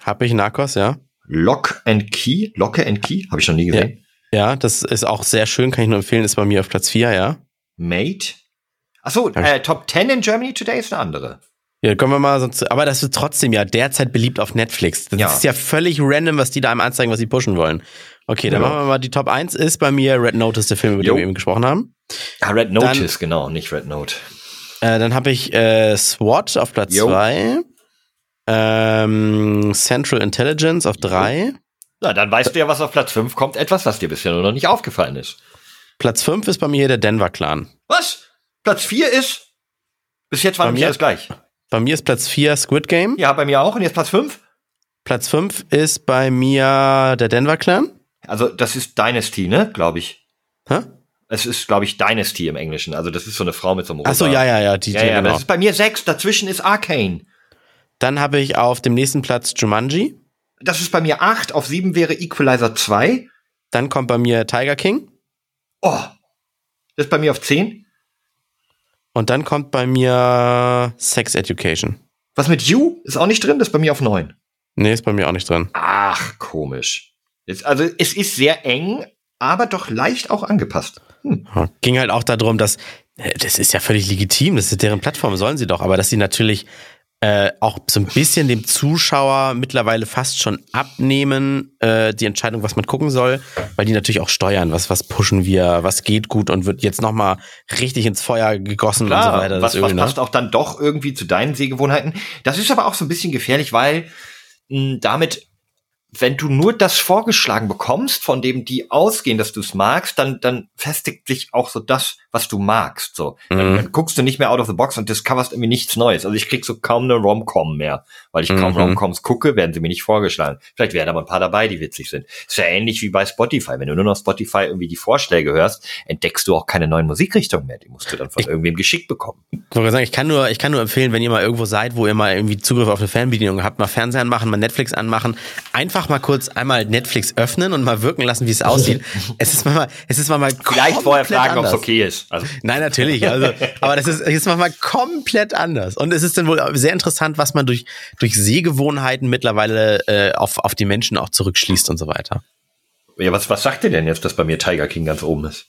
Hab ich Narcos, ja. Lock and Key. Locke and Key. Habe ich noch nie gesehen. Ja, das ist auch sehr schön, kann ich nur empfehlen, ist bei mir auf Platz 4, ja. Mate. Achso, äh, Top 10 in Germany Today ist eine andere. Ja, kommen wir mal sonst, aber das ist trotzdem ja derzeit beliebt auf Netflix. Das Ja. ist ja völlig random, was die da einem anzeigen, was sie pushen wollen. Okay, dann Ja. machen wir mal die Top 1 ist bei mir Red Notice, der Film, über den wir eben gesprochen haben. Ah, Red Notice, genau, nicht Red Note. Äh, dann habe ich äh, SWAT auf Platz Jo. 2. Ähm, Central Intelligence auf 3. Na, dann weißt du ja, was auf Platz 5 kommt. Etwas, was dir bisher nur noch nicht aufgefallen ist. Platz 5 ist bei mir der Denver Clan. Was? Platz 4 ist? Bis jetzt war Bei mir? alles gleich. Bei mir ist Platz 4 Squid Game. Ja, bei mir auch. Und jetzt Platz 5? Platz 5 ist bei mir der Denver Clan. Also, das ist Dynasty, ne? Glaube ich. Hä? Es ist, glaube ich, Dynasty im Englischen. Also, das ist so eine Frau mit so einem Ach so, ja, ja, ja, die, Ja, ja, genau. das ist bei mir 6. Dazwischen ist Arcane. Dann habe ich auf dem nächsten Platz Jumanji. Das ist bei mir 8. Auf 7 wäre Equalizer 2. Dann kommt bei mir Tiger King. Oh. Das ist bei mir auf 10. Und dann kommt bei mir Sex Education. Was mit You? Ist auch nicht drin. Das ist bei mir auf 9. Nee, ist bei mir auch nicht drin. Ach, komisch. Jetzt, also, es ist sehr eng, aber doch leicht auch angepasst. Ja, Ging halt auch darum, dass, äh, das ist ja völlig legitim, das ist deren Plattform, sollen sie doch, aber dass sie natürlich äh, auch so ein bisschen dem Zuschauer mittlerweile fast schon abnehmen, äh, die Entscheidung, was man gucken soll, weil die natürlich auch steuern, was, was pushen wir, was geht gut und wird jetzt nochmal richtig ins Feuer gegossen und so weiter. was, das was ne? passt auch dann doch irgendwie zu deinen Sehgewohnheiten. Das ist aber auch so ein bisschen gefährlich, weil mh, damit, wenn du nur das vorgeschlagen bekommst, von dem die ausgehen, dass du es magst, dann, dann festigt sich auch so das, was du magst. So. Dann, Mhm. dann guckst du nicht mehr out of the box und discoverst irgendwie nichts Neues. Also ich krieg so kaum eine Rom-Com mehr, weil ich kaum Mhm. Rom-Coms gucke, werden sie mir nicht vorgeschlagen. Vielleicht werden aber ein paar dabei, die witzig sind. Ist ja ähnlich wie bei Spotify. Wenn du nur noch Spotify irgendwie die Vorschläge hörst, entdeckst du auch keine neuen Musikrichtungen mehr. Die musst du dann von irgendwem geschickt bekommen. Ich sagen, ich kann nur, ich kann nur empfehlen, wenn ihr mal irgendwo seid, wo ihr mal irgendwie Zugriff auf eine Fernbedienung habt, mal Fernseher anmachen, mal Netflix anmachen, einfach mal kurz einmal Netflix öffnen und mal wirken lassen, wie es aussieht. es ist manchmal, es ist manchmal Vielleicht vorher fragen, ob es okay ist. Also, Nein, natürlich. Also, aber das ist, ist manchmal komplett anders. Und es ist dann wohl sehr interessant, was man durch, durch Sehgewohnheiten mittlerweile äh, auf, auf die Menschen auch zurückschließt und so weiter. ja, was, was sagt ihr denn jetzt, dass bei mir Tiger King ganz oben ist?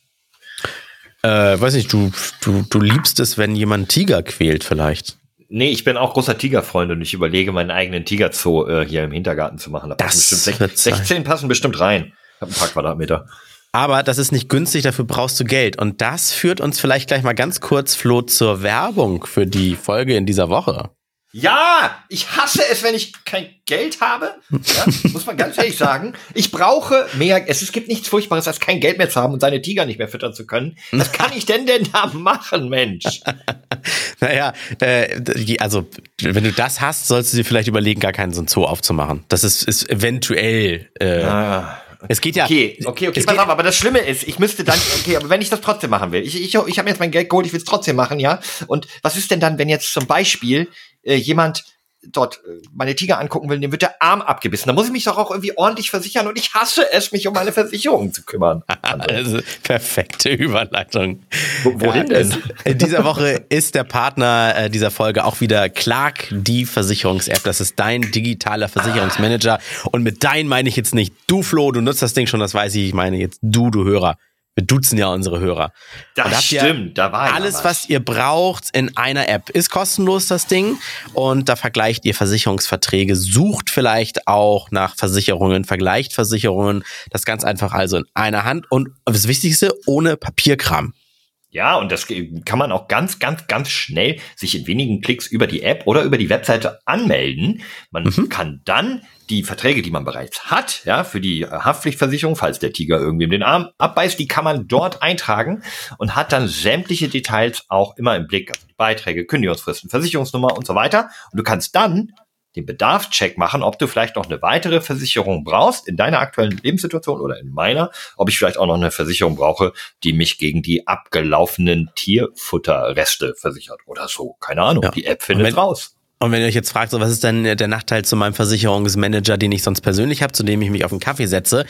Äh, weiß nicht, du, du, du liebst es, wenn jemand Tiger quält, vielleicht. Nee, ich bin auch großer Tigerfreund und ich überlege, meinen eigenen Tigerzoo äh, hier im Hintergarten zu machen. Da Das passen bestimmt wird sech- sein. 16 passen bestimmt rein. Ich habe ein paar Quadratmeter. Aber das ist nicht günstig, dafür brauchst du Geld. Und das führt uns vielleicht gleich mal ganz kurz, Flo, zur Werbung für die Folge in dieser Woche. Ja, ich hasse es, wenn ich kein Geld habe. Ja, muss man ganz ehrlich sagen. Ich brauche mehr. Es, es gibt nichts Furchtbares, als kein Geld mehr zu haben und seine Tiger nicht mehr füttern zu können. Was kann ich denn denn da machen, Mensch? Naja, äh, also wenn du das hast, sollst du dir vielleicht überlegen, gar keinen so einen Zoo aufzumachen. Das ist, ist eventuell. Äh, Ah. Es geht ja. Okay, okay, okay, pass auf, aber das Schlimme ist, ich müsste dann, okay, aber wenn ich das trotzdem machen will, ich, ich, ich habe jetzt mein Geld geholt, ich will es trotzdem machen, ja. Und was ist denn dann, wenn jetzt zum Beispiel äh, jemand dort äh, meine Tiger angucken will, dem wird der Arm abgebissen. Da muss ich mich doch auch irgendwie ordentlich versichern und ich hasse es, mich um meine Versicherung zu kümmern. Also, perfekte Überleitung. Wo- wohin denn? es- In dieser Woche ist der Partner äh, dieser Folge auch wieder Clark, die Versicherungs-App. Das ist dein digitaler Versicherungsmanager. Und mit dein meine ich jetzt nicht du, Flo, du nutzt das Ding schon, das weiß ich. Ich meine jetzt du, du Hörer. Wir duzen ja unsere Hörer. Das stimmt, da war ja Alles, was. was ihr braucht in einer App, ist kostenlos, das Ding. Und da vergleicht ihr Versicherungsverträge, sucht vielleicht auch nach Versicherungen, vergleicht Versicherungen. Das ganz einfach also in einer Hand. Und das Wichtigste, ohne Papierkram. Ja, und das kann man auch ganz, ganz, ganz schnell sich in wenigen Klicks über die App oder über die Webseite anmelden. Man Mhm. kann dann die Verträge, die man bereits hat, ja, für die äh, Haftpflichtversicherung, falls der Tiger irgendwem den Arm abbeißt, die kann man dort eintragen und hat dann sämtliche Details auch immer im Blick. Also die Beiträge, Kündigungsfristen, Versicherungsnummer und so weiter. Und du kannst dann den Bedarfscheck machen, ob du vielleicht noch eine weitere Versicherung brauchst in deiner aktuellen Lebenssituation oder in meiner, ob ich vielleicht auch noch eine Versicherung brauche, die mich gegen die abgelaufenen Tierfutterreste versichert oder so. Keine Ahnung. Ja. Die App findet wenn- raus. Und wenn ihr euch jetzt fragt, so was ist denn der Nachteil zu meinem Versicherungsmanager, den ich sonst persönlich habe, zu dem ich mich auf einen Kaffee setze?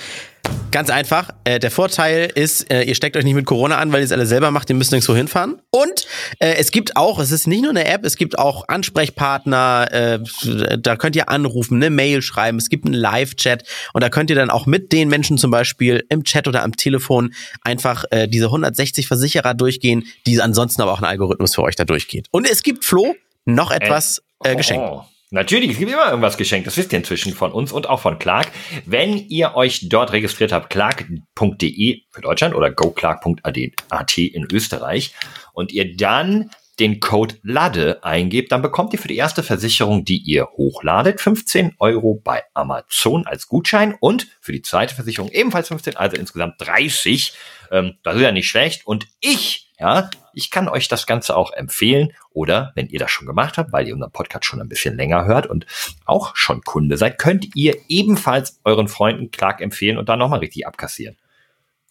Ganz einfach. Äh, der Vorteil ist, äh, ihr steckt euch nicht mit Corona an, weil ihr es alle selber macht, ihr müsst nirgendwo hinfahren. Und äh, es gibt auch, es ist nicht nur eine App, es gibt auch Ansprechpartner, äh, da könnt ihr anrufen, eine Mail schreiben, es gibt einen Live-Chat und da könnt ihr dann auch mit den Menschen zum Beispiel im Chat oder am Telefon einfach äh, diese 160 Versicherer durchgehen, die ansonsten aber auch ein Algorithmus für euch da durchgeht. Und es gibt, Flo, noch etwas äh, geschenkt. Oh. Natürlich, es gibt immer irgendwas geschenkt. Das wisst ihr inzwischen von uns und auch von Clark. Wenn ihr euch dort registriert habt, clark.de für Deutschland oder goclark.at in Österreich und ihr dann den Code LADE eingebt, dann bekommt ihr für die erste Versicherung, die ihr hochladet, 15 Euro bei Amazon als Gutschein und für die zweite Versicherung ebenfalls 15, also insgesamt 30. Ähm, das ist ja nicht schlecht. Und ich, ja, ich kann euch das Ganze auch empfehlen. Oder wenn ihr das schon gemacht habt, weil ihr unseren Podcast schon ein bisschen länger hört und auch schon Kunde seid, könnt ihr ebenfalls euren Freunden Clark empfehlen und dann nochmal richtig abkassieren.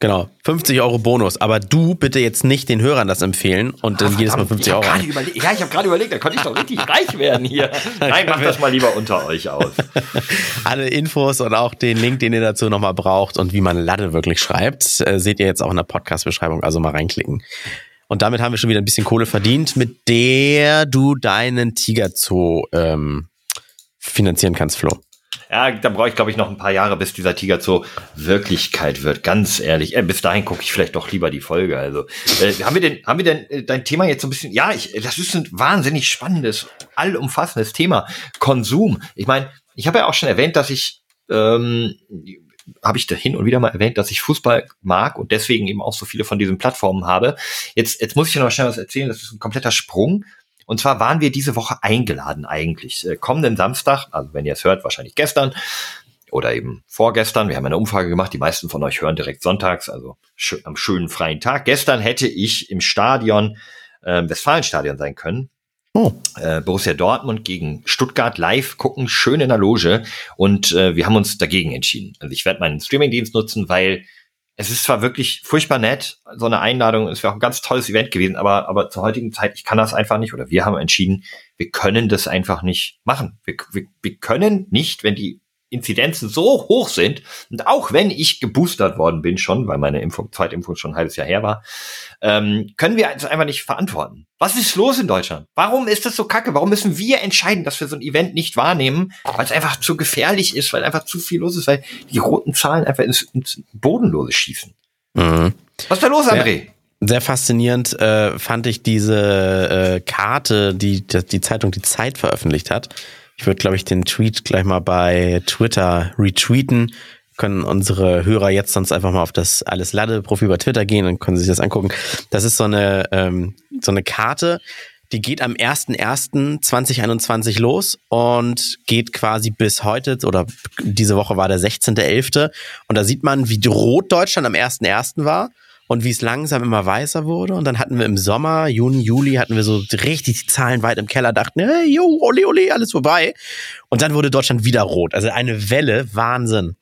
Genau, 50 Euro Bonus. Aber du bitte jetzt nicht den Hörern das empfehlen und dann jedes Mal Verdammt, 50 ich hab Euro. ja, ich habe gerade überlegt, da konnte ich doch richtig reich werden hier. Nein, macht das mal lieber unter euch aus. Alle Infos und auch den Link, den ihr dazu nochmal braucht und wie man Ladde wirklich schreibt, äh, seht ihr jetzt auch in der Podcast-Beschreibung. Also mal reinklicken. Und damit haben wir schon wieder ein bisschen Kohle verdient, mit der du deinen Tiger Zoo ähm, finanzieren kannst, Flo. Ja, da brauche ich, glaube ich, noch ein paar Jahre, bis dieser Tiger Zoo Wirklichkeit wird. Ganz ehrlich. Äh, bis dahin gucke ich vielleicht doch lieber die Folge. Also, äh, haben wir denn, haben wir denn äh, dein Thema jetzt so ein bisschen? Ja, ich, das ist ein wahnsinnig spannendes, allumfassendes Thema. Konsum. Ich meine, ich habe ja auch schon erwähnt, dass ich ähm, habe ich da hin und wieder mal erwähnt, dass ich Fußball mag und deswegen eben auch so viele von diesen Plattformen habe. Jetzt, jetzt muss ich dir noch schnell was erzählen. Das ist ein kompletter Sprung. Und zwar waren wir diese Woche eingeladen eigentlich. Äh, kommenden Samstag, also wenn ihr es hört, wahrscheinlich gestern oder eben vorgestern. Wir haben eine Umfrage gemacht. Die meisten von euch hören direkt sonntags, also am schönen freien Tag. Gestern hätte ich im Stadion, äh, Westfalenstadion sein können. Oh. Äh, Borussia Dortmund gegen Stuttgart live gucken, schön in der Loge. Und äh, wir haben uns dagegen entschieden. Also ich werde meinen Streamingdienst nutzen, weil es ist zwar wirklich furchtbar nett, so eine Einladung, es wäre auch ein ganz tolles Event gewesen, aber, aber zur heutigen Zeit, ich kann das einfach nicht, oder wir haben entschieden, wir können das einfach nicht machen. Wir, wir, wir können nicht, wenn die Inzidenzen so hoch sind, und auch wenn ich geboostert worden bin schon, weil meine Impfung, Zweitimpfung schon ein halbes Jahr her war, ähm, können wir das einfach nicht verantworten. Was ist los in Deutschland? Warum ist das so kacke? Warum müssen wir entscheiden, dass wir so ein Event nicht wahrnehmen? Weil es einfach zu gefährlich ist, weil einfach zu viel los ist, weil die roten Zahlen einfach ins, ins Bodenlose schießen. Mhm. Was ist da los, André? Sehr faszinierend äh, fand ich diese äh, Karte, die, die die Zeitung Die Zeit veröffentlicht hat. Ich würde, glaube ich, den Tweet gleich mal bei Twitter retweeten. Können unsere Hörer jetzt sonst einfach mal auf das Alles Lade-Profil bei Twitter gehen und können sich das angucken. Das ist so eine, ähm, so eine Karte, die geht am 01.01.2021 los und geht quasi bis heute oder diese Woche war der 16.11. Und da sieht man, wie rot Deutschland am 1.01. war und wie es langsam immer weißer wurde. Und dann hatten wir im Sommer, Juni, Juli, hatten wir so richtig die Zahlen weit im Keller, dachten, hey, yo, ole, ole, alles vorbei. Und dann wurde Deutschland wieder rot. Also eine Welle, Wahnsinn.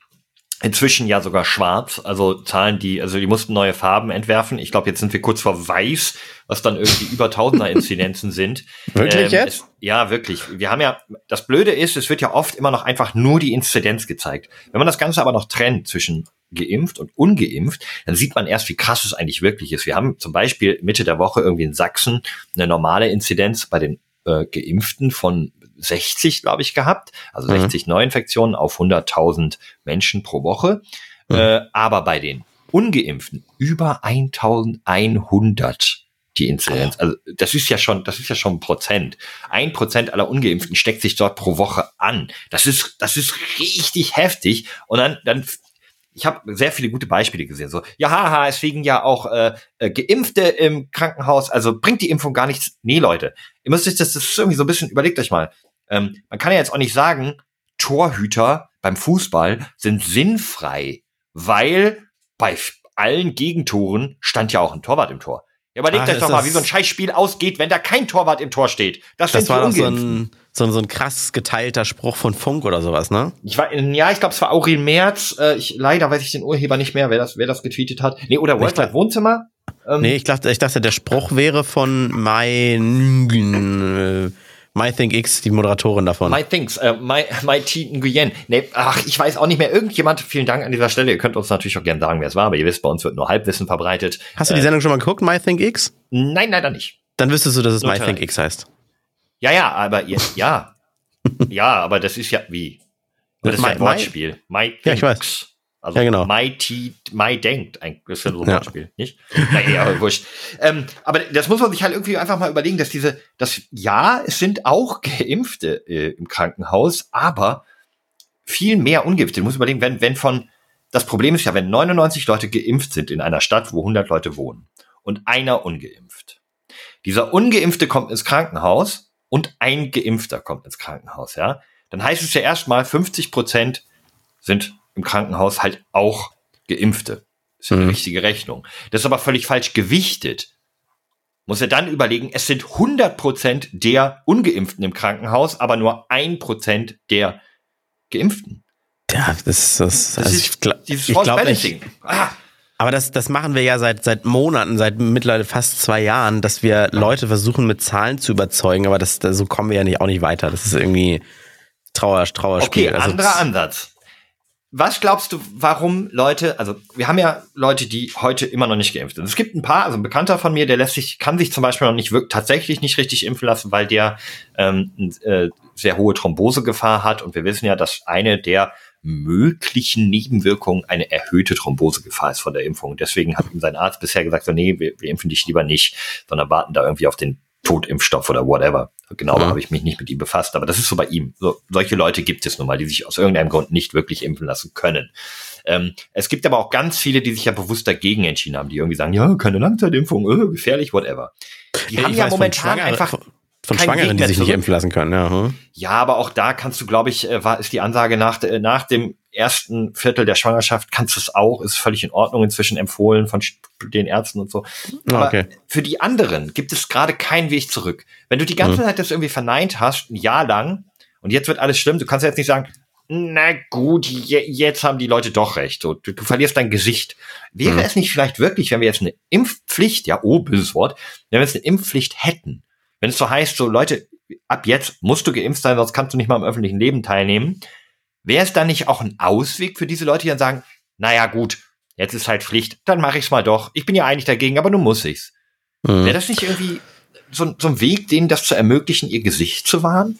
Inzwischen ja sogar schwarz, also Zahlen, die, also die mussten neue Farben entwerfen. Ich glaube, jetzt sind wir kurz vor weiß, was dann irgendwie über Tausender Inzidenzen sind. Wirklich jetzt? Es, ja, wirklich. Wir haben ja, das Blöde ist, es wird ja oft immer noch einfach nur die Inzidenz gezeigt. Wenn man das Ganze aber noch trennt zwischen geimpft und ungeimpft, dann sieht man erst, wie krass es eigentlich wirklich ist. Wir haben zum Beispiel Mitte der Woche irgendwie in Sachsen eine normale Inzidenz bei den äh, Geimpften von 60, glaube ich, gehabt. Also Mhm. 60 Neuinfektionen auf 100.000 Menschen pro Woche. Mhm. Äh, aber bei den Ungeimpften über 1100 die Inzidenz. Also das ist ja schon, das ist ja schon ein Prozent. Ein Prozent aller Ungeimpften steckt sich dort pro Woche an. Das ist, das ist richtig heftig. Und dann, dann ich habe sehr viele gute Beispiele gesehen. So, ja, haha, es liegen ja auch äh, äh, Geimpfte im Krankenhaus, also bringt die Impfung gar nichts. Nee, Leute, ihr müsst euch das, das ist irgendwie so ein bisschen, überlegt euch mal. Ähm, man kann ja jetzt auch nicht sagen, Torhüter beim Fußball sind sinnfrei, weil bei allen Gegentoren stand ja auch ein Torwart im Tor. Ja, überlegt Ah, euch doch mal, wie so ein Scheißspiel ausgeht, wenn da kein Torwart im Tor steht. Das, Das sind war die doch so Ungeimpften. ein, so, ein, so ein krass geteilter Spruch von Funk oder sowas, ne? Ich war, ja, ich glaube, es war Aurel Merz. Äh, ich, leider weiß ich den Urheber nicht mehr, wer das, wer das getweetet hat. Nee, oder World glaub- Wide Wohnzimmer. Ähm, Nee, ich dachte, ich dachte, der Spruch wäre von My, äh, MyThinkX, die Moderatorin davon. My Things, äh, My, My Nguyen. Nee, ach, ich weiß auch nicht mehr. Irgendjemand, vielen Dank an dieser Stelle. Ihr könnt uns natürlich auch gerne sagen, wer es war, aber ihr wisst, bei uns wird nur Halbwissen verbreitet. Hast du die Sendung schon mal geguckt, MyThinkX? Nein, leider nicht. Dann wüsstest du, dass es MyThinkX heißt. Ja, ja, aber ihr, ja. ja, aber das ist ja wie? Das ist ja ein My- My- Wortspiel. My Ja, ich weiß. Also Ja, genau. My T, My denkt. Ein- Das ist ja so ein Ja. Wortspiel, nicht? Naja, aber wurscht. Ähm, aber das muss man sich halt irgendwie einfach mal überlegen, dass diese, dass, ja, es sind auch Geimpfte äh, im Krankenhaus, aber viel mehr Ungeimpfte. Du musst überlegen, wenn, wenn von, das Problem ist ja, wenn 99 Leute geimpft sind in einer Stadt, wo 100 Leute wohnen und einer ungeimpft. Dieser Ungeimpfte kommt ins Krankenhaus und ein Geimpfter kommt ins Krankenhaus, ja. Dann heißt es ja erstmal, 50 Prozent sind im Krankenhaus halt auch Geimpfte. ist ja eine Mhm. richtige Rechnung. Das ist aber völlig falsch gewichtet. Muss er dann überlegen, es sind 100 Prozent der Ungeimpften im Krankenhaus, aber nur ein Prozent der Geimpften. Ja, das, das, Das also ist ich, dieses ich. Balancing. Ah, Aber das, das machen wir ja seit, seit Monaten, seit mittlerweile fast zwei Jahren, dass wir Leute versuchen mit Zahlen zu überzeugen, aber das, da, so kommen wir ja nicht, auch nicht weiter. Das ist irgendwie Trauer, Trauerspiel. Okay, Also anderer das- Ansatz. Was glaubst du, warum Leute, also wir haben ja Leute, die heute immer noch nicht geimpft sind. Es gibt ein paar, also ein Bekannter von mir, der lässt sich, kann sich zum Beispiel noch nicht wirklich tatsächlich nicht richtig impfen lassen, weil der ähm, äh, sehr hohe Thrombosegefahr hat. Und wir wissen ja, dass eine der möglichen Nebenwirkungen eine erhöhte Thrombosegefahr ist von der Impfung. Deswegen hat ihm sein Arzt bisher gesagt, so, nee, wir, wir impfen dich lieber nicht, sondern warten da irgendwie auf den Totimpfstoff oder whatever. Genau, Mhm. habe ich mich nicht mit ihm befasst, aber das ist so bei ihm. So, solche Leute gibt es nun mal, die sich aus irgendeinem Grund nicht wirklich impfen lassen können. Ähm, es gibt aber auch ganz viele, die sich ja bewusst dagegen entschieden haben, die irgendwie sagen, ja, keine Langzeitimpfung, äh, gefährlich, whatever. Die Ja, haben ja momentan einfach von, von Schwangeren, die sich nicht impfen lassen können. Ja, hm. ja, aber auch da kannst du, glaube ich, äh, war ist die Ansage nach, äh, nach dem ersten Viertel der Schwangerschaft kannst du es auch, ist völlig in Ordnung inzwischen empfohlen von den Ärzten und so. Ah, Aber okay. für die anderen gibt es gerade keinen Weg zurück. Wenn du die ganze Zeit das irgendwie verneint hast, ein Jahr lang, und jetzt wird alles schlimm, du kannst ja jetzt nicht sagen, na gut, je, jetzt haben die Leute doch recht. So, du, du verlierst dein Gesicht. Wäre Mhm. es nicht vielleicht wirklich, wenn wir jetzt eine Impfpflicht, ja, oh, böses Wort, wenn wir jetzt eine Impfpflicht hätten, wenn es so heißt, so Leute, ab jetzt musst du geimpft sein, sonst kannst du nicht mal im öffentlichen Leben teilnehmen, wäre es dann nicht auch ein Ausweg für diese Leute, die dann sagen, naja gut, jetzt ist halt Pflicht, dann mache ich's mal doch. Ich bin ja eigentlich dagegen, aber nun muss ich's. Hm. Wäre das nicht irgendwie so, so ein Weg, denen das zu ermöglichen, ihr Gesicht zu wahren?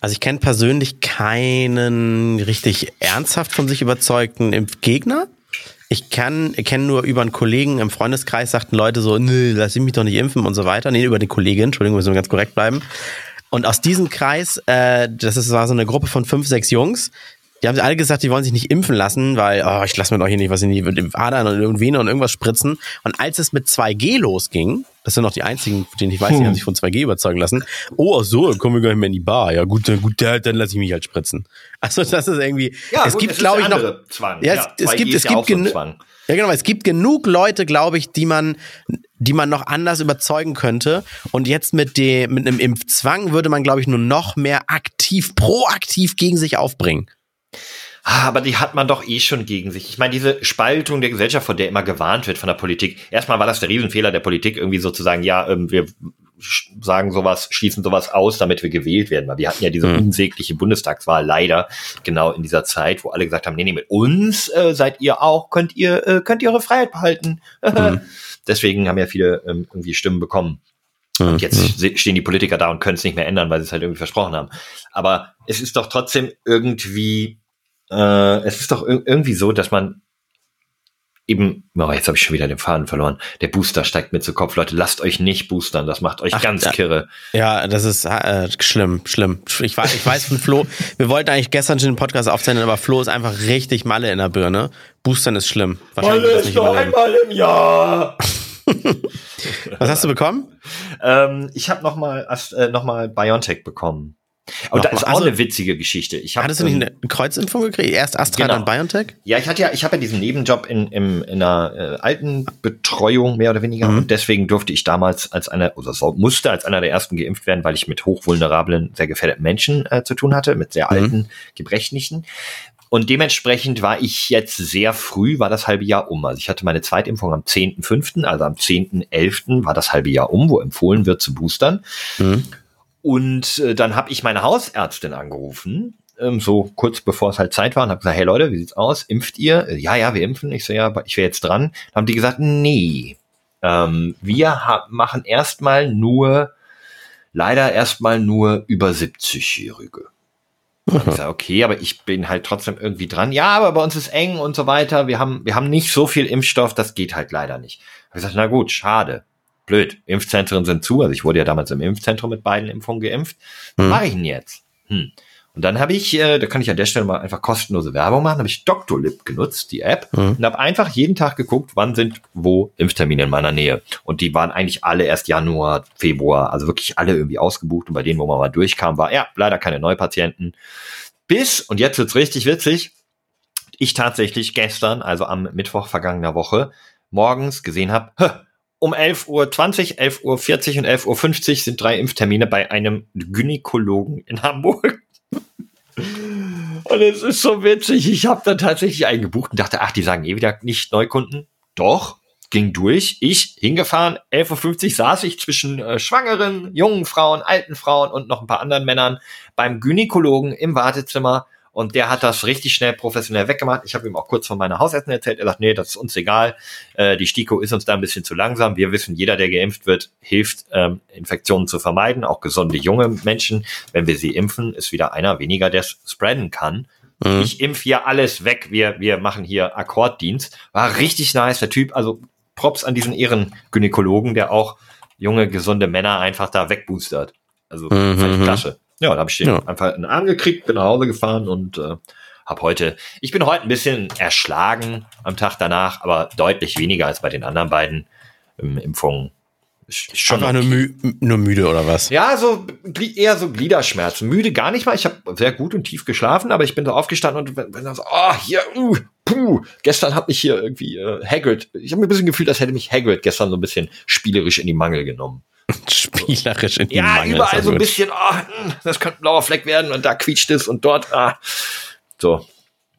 Also ich kenne persönlich keinen richtig ernsthaft von sich überzeugten Impfgegner. Ich kann kenne nur über einen Kollegen im Freundeskreis sagten Leute so, nö, lass ich mich doch nicht impfen und so weiter. Nee, über die Kollegin, Entschuldigung, müssen wir ganz korrekt bleiben. Und aus diesem Kreis, äh, das ist, war so eine Gruppe von fünf, sechs Jungs, die haben alle gesagt, die wollen sich nicht impfen lassen, weil, oh, ich lasse mir doch hier nicht was in die Adern und Vene und irgendwas spritzen. Und als es mit 2G losging, das sind noch die einzigen, von denen ich weiß, die haben sich von 2G überzeugen lassen. Oh, ach so, dann kommen wir gar nicht mehr in die Bar. Ja, gut, dann, gut, dann lasse ich mich halt spritzen. Also, das ist irgendwie, es gut, gibt, glaube ich, noch, Zwang. Ja, es- es 2G gibt- es ja gibt so Zwang. ja, genau. Es gibt genug Leute, glaube ich, die man, die man noch anders überzeugen könnte. Und jetzt mit dem, mit einem Impfzwang würde man, glaube ich, nur noch mehr aktiv, proaktiv gegen sich aufbringen. Ah, Aber die hat man doch eh schon gegen sich. Ich meine, diese Spaltung der Gesellschaft, von der immer gewarnt wird von der Politik. Erstmal war das der Riesenfehler der Politik, irgendwie sozusagen, ja, ähm, wir sagen sowas, schließen sowas aus, damit wir gewählt werden. Weil wir hatten ja diese Hm. unsägliche Bundestagswahl leider genau in dieser Zeit, wo alle gesagt haben, nee, nee, mit uns äh, seid ihr auch, könnt ihr, äh, könnt ihr eure Freiheit behalten. Hm. Deswegen haben ja viele ähm, irgendwie Stimmen bekommen. Und jetzt se- stehen die Politiker da und können es nicht mehr ändern, weil sie es halt irgendwie versprochen haben. Aber es ist doch trotzdem irgendwie, äh, es ist doch ir irgendwie so, dass man eben, oh, jetzt habe ich schon wieder den Faden verloren. Der Booster steigt mir zu Kopf. Leute, lasst euch nicht boostern, das macht euch Ach, ganz ja. kirre. Ja, das ist äh, schlimm, schlimm. Ich weiß, ich weiß von Flo, wir wollten eigentlich gestern schon den Podcast aufzeichnen, aber Flo ist einfach richtig Malle in der Birne. Boostern ist schlimm. Wahrscheinlich wird das nicht überleben. im Jahr. Was hast du bekommen? ähm, ich habe noch mal, Ast- äh, noch mal BioNTech bekommen. Und da ist auch Also- eine witzige Geschichte. Ich hab, Hattest du nicht ähm, eine Kreuzimpfung gekriegt? Erst Astra, Genau. dann BioNTech? Ja, ich hatte ja, ich habe ja diesen Nebenjob in, in, in einer äh, alten Betreuung mehr oder weniger Mhm. und deswegen durfte ich damals als einer oder so, musste als einer der ersten geimpft werden, weil ich mit hochvulnerablen, sehr gefährdeten Menschen äh, zu tun hatte, mit sehr alten, gebrechlichen. Und dementsprechend war ich jetzt sehr früh, war das halbe Jahr um. Also ich hatte meine Zweitimpfung am 10.5., also am 10.11. war das halbe Jahr um, wo empfohlen wird zu boostern. Mhm. Und äh, dann habe ich meine Hausärztin angerufen, ähm, so kurz bevor es halt Zeit war, und habe gesagt, hey Leute, wie sieht's aus? Impft ihr? Äh, Ja, ja, wir impfen. Ich so, ja, ich wäre jetzt dran. Dann haben die gesagt, nee, ähm, wir machen erstmal nur, leider erstmal nur über 70-Jährige. Dann hab Ich gesagt, okay, aber ich bin halt trotzdem irgendwie dran. Ja, aber bei uns ist eng und so weiter. Wir haben, wir haben nicht so viel Impfstoff, das geht halt leider nicht. Ich gesagt, na gut, schade. Blöd. Impfzentren sind zu. Also ich wurde ja damals im Impfzentrum mit beiden Impfungen geimpft. Was Hm. mache ich denn jetzt? Hm. Und dann habe ich, äh, da kann ich an der Stelle mal einfach kostenlose Werbung machen, habe ich Doctolib genutzt, die App, Mhm. und habe einfach jeden Tag geguckt, wann sind wo Impftermine in meiner Nähe. Und die waren eigentlich alle erst Januar, Februar, also wirklich alle irgendwie ausgebucht. Und bei denen, wo man mal durchkam, war ja leider keine Neupatienten. Bis, und jetzt wird's richtig witzig, ich tatsächlich gestern, also am Mittwoch vergangener Woche, morgens gesehen habe, um 11.20 Uhr, 11.40 Uhr und 11.50 Uhr sind drei Impftermine bei einem Gynäkologen in Hamburg. Und es ist so witzig. Ich habe dann tatsächlich eingebucht und dachte, ach, die sagen eh wieder nicht Neukunden. Doch, ging durch. Ich hingefahren, 11.50 Uhr saß ich zwischen äh, schwangeren, jungen Frauen, alten Frauen und noch ein paar anderen Männern beim Gynäkologen im Wartezimmer. Und der hat das richtig schnell professionell weggemacht. Ich habe ihm auch kurz von meiner Hausärztin erzählt. Er sagt, nee, das ist uns egal. Äh, die STIKO ist uns da ein bisschen zu langsam. Wir wissen, jeder, der geimpft wird, hilft, ähm, Infektionen zu vermeiden. Auch gesunde junge Menschen. Wenn wir sie impfen, ist wieder einer weniger, der es spreaden kann. Mhm. Ich impf hier alles weg. Wir, wir machen hier Akkorddienst. War richtig nice, der Typ. Also Props an diesen Ehrengynäkologen, der auch junge, gesunde Männer einfach da wegboostert. Also Mhm, mhm. klasse. Ja, da habe ich den Ja. einfach in den Arm gekriegt, bin nach Hause gefahren und äh, habe heute, ich bin heute ein bisschen erschlagen am Tag danach, aber deutlich weniger als bei den anderen beiden ähm, Impfungen. Ist schon Einfach nur, mü nur müde oder was? ja, so eher so Gliederschmerzen. Müde gar nicht mal. Ich habe sehr gut und tief geschlafen, aber ich bin so aufgestanden und bin dann so, oh, hier, uh, puh. Gestern hat mich hier irgendwie äh, Hagrid, ich habe mir ein bisschen gefühlt, als hätte mich Hagrid gestern so ein bisschen spielerisch in die Mangel genommen. Spielerisch in die Ja, Mangel. überall so ein bisschen, oh, das könnte ein blauer Fleck werden und da quietscht es und dort, ah. So,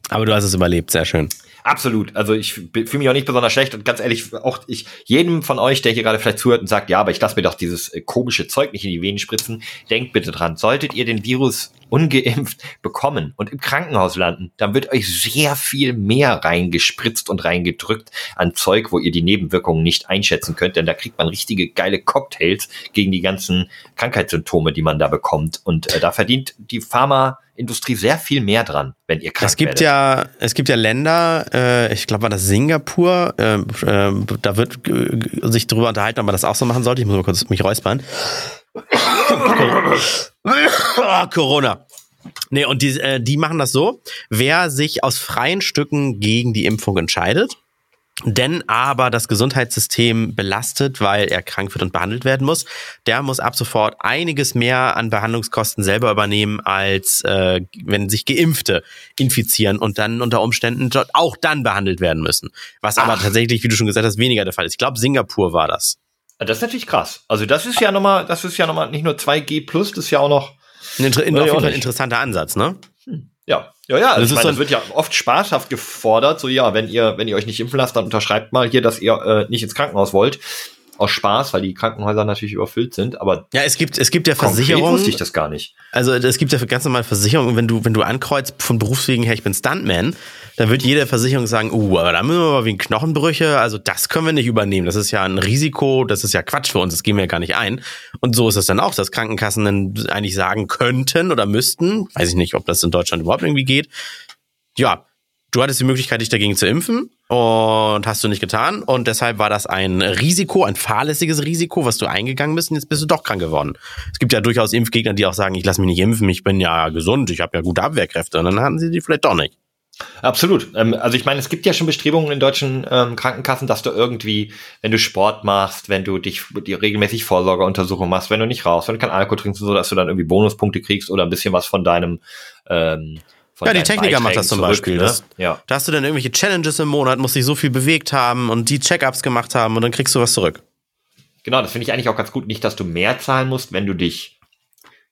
Aber du hast es überlebt, sehr schön. Absolut. Also ich fühle mich auch nicht besonders schlecht und ganz ehrlich, auch ich, jedem von euch, der hier gerade vielleicht zuhört und sagt, ja, aber ich lasse mir doch dieses äh, komische Zeug nicht in die Venen spritzen, denkt bitte dran, solltet ihr den Virus ungeimpft bekommen und im Krankenhaus landen, dann wird euch sehr viel mehr reingespritzt und reingedrückt an Zeug, wo ihr die Nebenwirkungen nicht einschätzen könnt, denn da kriegt man richtige geile Cocktails gegen die ganzen Krankheitssymptome, die man da bekommt. Und äh, da verdient die Pharmaindustrie sehr viel mehr dran, wenn ihr krank Es gibt werdet. ja, es gibt ja Länder, äh, ich glaube, war das Singapur, äh, äh, da wird sich darüber unterhalten, ob man das auch so machen sollte. Ich muss mal kurz mich räuspern. Ah, Corona. Nee, und die, äh, die machen das so, wer sich aus freien Stücken gegen die Impfung entscheidet, denn aber das Gesundheitssystem belastet, weil er krank wird und behandelt werden muss, der muss ab sofort einiges mehr an Behandlungskosten selber übernehmen, als äh, wenn sich Geimpfte infizieren und dann unter Umständen dort auch dann behandelt werden müssen. Was aber Ach. tatsächlich, wie du schon gesagt hast, weniger der Fall ist. Ich glaube, Singapur war das. Das ist natürlich krass. Also das ist ja nochmal, das ist ja nochmal nicht nur 2G plus, das ist ja auch noch, Ein, inter auch ein interessanter Ansatz, ne? Ja, ja, ja. Also Das ich ist meine, das wird ja oft spaßhaft gefordert. So ja, wenn ihr, wenn ihr euch nicht impfen lasst, dann unterschreibt mal hier, dass ihr äh, nicht ins Krankenhaus wollt. Aus Spaß, weil die Krankenhäuser natürlich überfüllt sind. Aber Ja, es gibt, es gibt ja Versicherungen. wusste ich das gar nicht. Also es gibt ja ganz normale Versicherungen, wenn du, wenn du ankreuzt von Berufswegen her, ich bin Stuntman, dann wird jede Versicherung sagen, uh, aber da müssen wir mal wegen Knochenbrüche, also das können wir nicht übernehmen. Das ist ja ein Risiko, das ist ja Quatsch für uns, das gehen wir ja gar nicht ein. Und so ist es dann auch, dass Krankenkassen dann eigentlich sagen könnten oder müssten, weiß ich nicht, ob das in Deutschland überhaupt irgendwie geht. Ja, du hattest die Möglichkeit, dich dagegen zu impfen und hast du nicht getan. Und deshalb war das ein Risiko, ein fahrlässiges Risiko, was du eingegangen bist und jetzt bist du doch krank geworden. Es gibt ja durchaus Impfgegner, die auch sagen, ich lasse mich nicht impfen, ich bin ja gesund, ich habe ja gute Abwehrkräfte. Und dann hatten sie die vielleicht doch nicht. Absolut. Ähm, also ich meine, es gibt ja schon Bestrebungen in deutschen ähm, Krankenkassen, dass du irgendwie, wenn du Sport machst, wenn du dich die regelmäßig Vorsorgeuntersuchungen machst, wenn du nicht rauchst, wenn du keinen Alkohol trinkst, so dass du dann irgendwie Bonuspunkte kriegst oder ein bisschen was von deinem ähm, von Ja, die Techniker macht Beiträgen das zum zurück, Beispiel. Ne? Das, Ja. Da hast du dann irgendwelche Challenges im Monat, musst dich so viel bewegt haben und die Check-ups gemacht haben und dann kriegst du was zurück. Genau, das finde ich eigentlich auch ganz gut. Nicht, dass du mehr zahlen musst, wenn du dich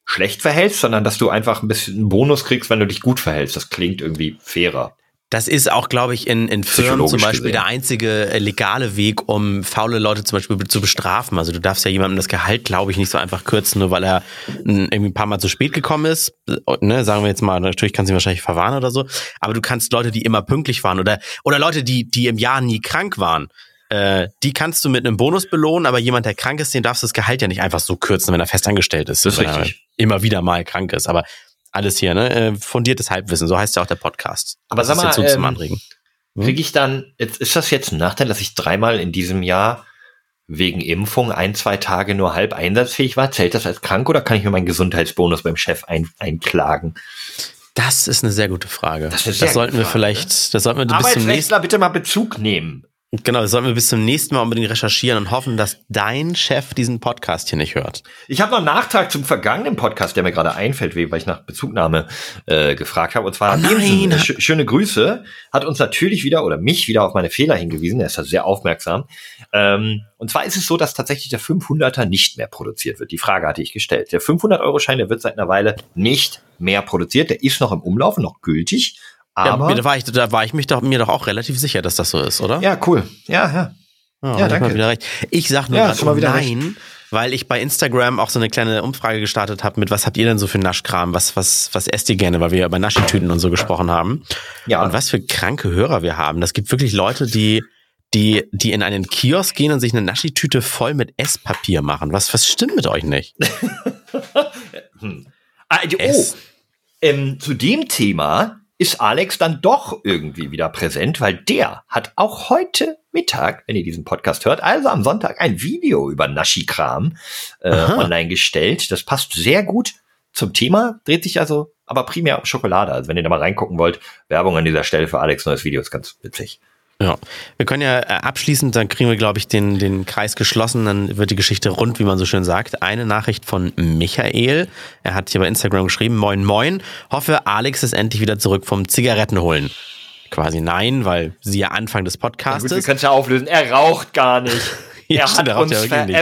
schlecht verhältst, sondern dass du einfach ein bisschen einen Bonus kriegst, wenn du dich gut verhältst. Das klingt irgendwie fairer. Das ist auch, glaube ich, in, in Firmen zum Beispiel gesehen. der einzige äh, legale Weg, um faule Leute zum Beispiel be- zu bestrafen. Also du darfst ja jemandem das Gehalt, glaube ich, nicht so einfach kürzen, nur weil er irgendwie ein paar Mal zu spät gekommen ist. Ne, sagen wir jetzt mal, natürlich kannst du ihn wahrscheinlich verwarnen oder so. Aber du kannst Leute, die immer pünktlich waren oder, oder Leute, die, die im Jahr nie krank waren, äh, die kannst du mit einem Bonus belohnen, aber jemand, der krank ist, den darfst du das Gehalt ja nicht einfach so kürzen, wenn er festangestellt ist. Das ist Wenn er richtig. Immer wieder mal krank ist. Aber alles hier, ne? äh, Fundiertes Halbwissen, so heißt ja auch der Podcast. Aber Das sag mal, jetzt so zum ähm, Anregen. Hm? Kriege ich dann, ist das jetzt ein Nachteil, dass ich dreimal in diesem Jahr wegen Impfung ein, zwei Tage nur halb einsatzfähig war? Zählt das als krank oder kann ich mir meinen Gesundheitsbonus beim Chef ein, einklagen? Das ist eine sehr gute Frage. Das das sollten wir Frage, vielleicht, das sollten wir bis zum nächsten, Arbeitsrechtler bitte mal Bezug nehmen. Genau, das sollten wir bis zum nächsten Mal unbedingt recherchieren und hoffen, dass dein Chef diesen Podcast hier nicht hört. Ich habe noch einen Nachtrag zum vergangenen Podcast, der mir gerade einfällt, weil ich nach Bezugnahme äh, gefragt habe. Und zwar Oh nein. sch schöne Grüße, hat uns natürlich wieder oder mich wieder auf meine Fehler hingewiesen. Er ist da sehr aufmerksam. Ähm, und zwar ist es so, dass tatsächlich der 500er nicht mehr produziert wird. Die Frage hatte ich gestellt. Der 500-Euro-Schein, der wird seit einer Weile nicht mehr produziert. Der ist noch im Umlauf, noch gültig. Aber ja, da war ich, da war ich mich doch, mir doch auch relativ sicher, dass das so ist, oder? ja, cool. Ja, ja. ja, ja, danke. Wieder recht. Ich sag nur Ja, grad mal wieder nein, weil ich bei Instagram auch so eine kleine Umfrage gestartet habe mit, was habt ihr denn so für Naschkram? Was, was, was esst ihr gerne? Weil wir über Naschitüten und so gesprochen haben. Ja. Und was für kranke Hörer wir haben. Das gibt wirklich Leute, die, die, die in einen Kiosk gehen und sich eine Naschitüte voll mit Esspapier machen. Was, was stimmt mit euch nicht? Ah, die- oh, ähm, zu dem Thema ist Alex dann doch irgendwie wieder präsent, weil der hat auch heute Mittag, wenn ihr diesen Podcast hört, also am Sonntag, ein Video über Nashi-Kram äh, online gestellt. Das passt sehr gut zum Thema, dreht sich also aber primär um Schokolade. Also wenn ihr da mal reingucken wollt, Werbung an dieser Stelle für Alex neues Video ist ganz witzig. Ja, wir können ja äh, abschließend, dann kriegen wir, glaube ich, den, den Kreis geschlossen, dann wird die Geschichte rund, wie man so schön sagt. Eine Nachricht von Michael. Er hat hier bei Instagram geschrieben, moin moin, hoffe, Alex ist endlich wieder zurück vom Zigaretten holen. Quasi nein, weil sie ja Anfang des Ja, gut, wir Podcastes. können es ja auflösen. Er raucht gar nicht. Ja, er hat er uns ja wirklich nicht.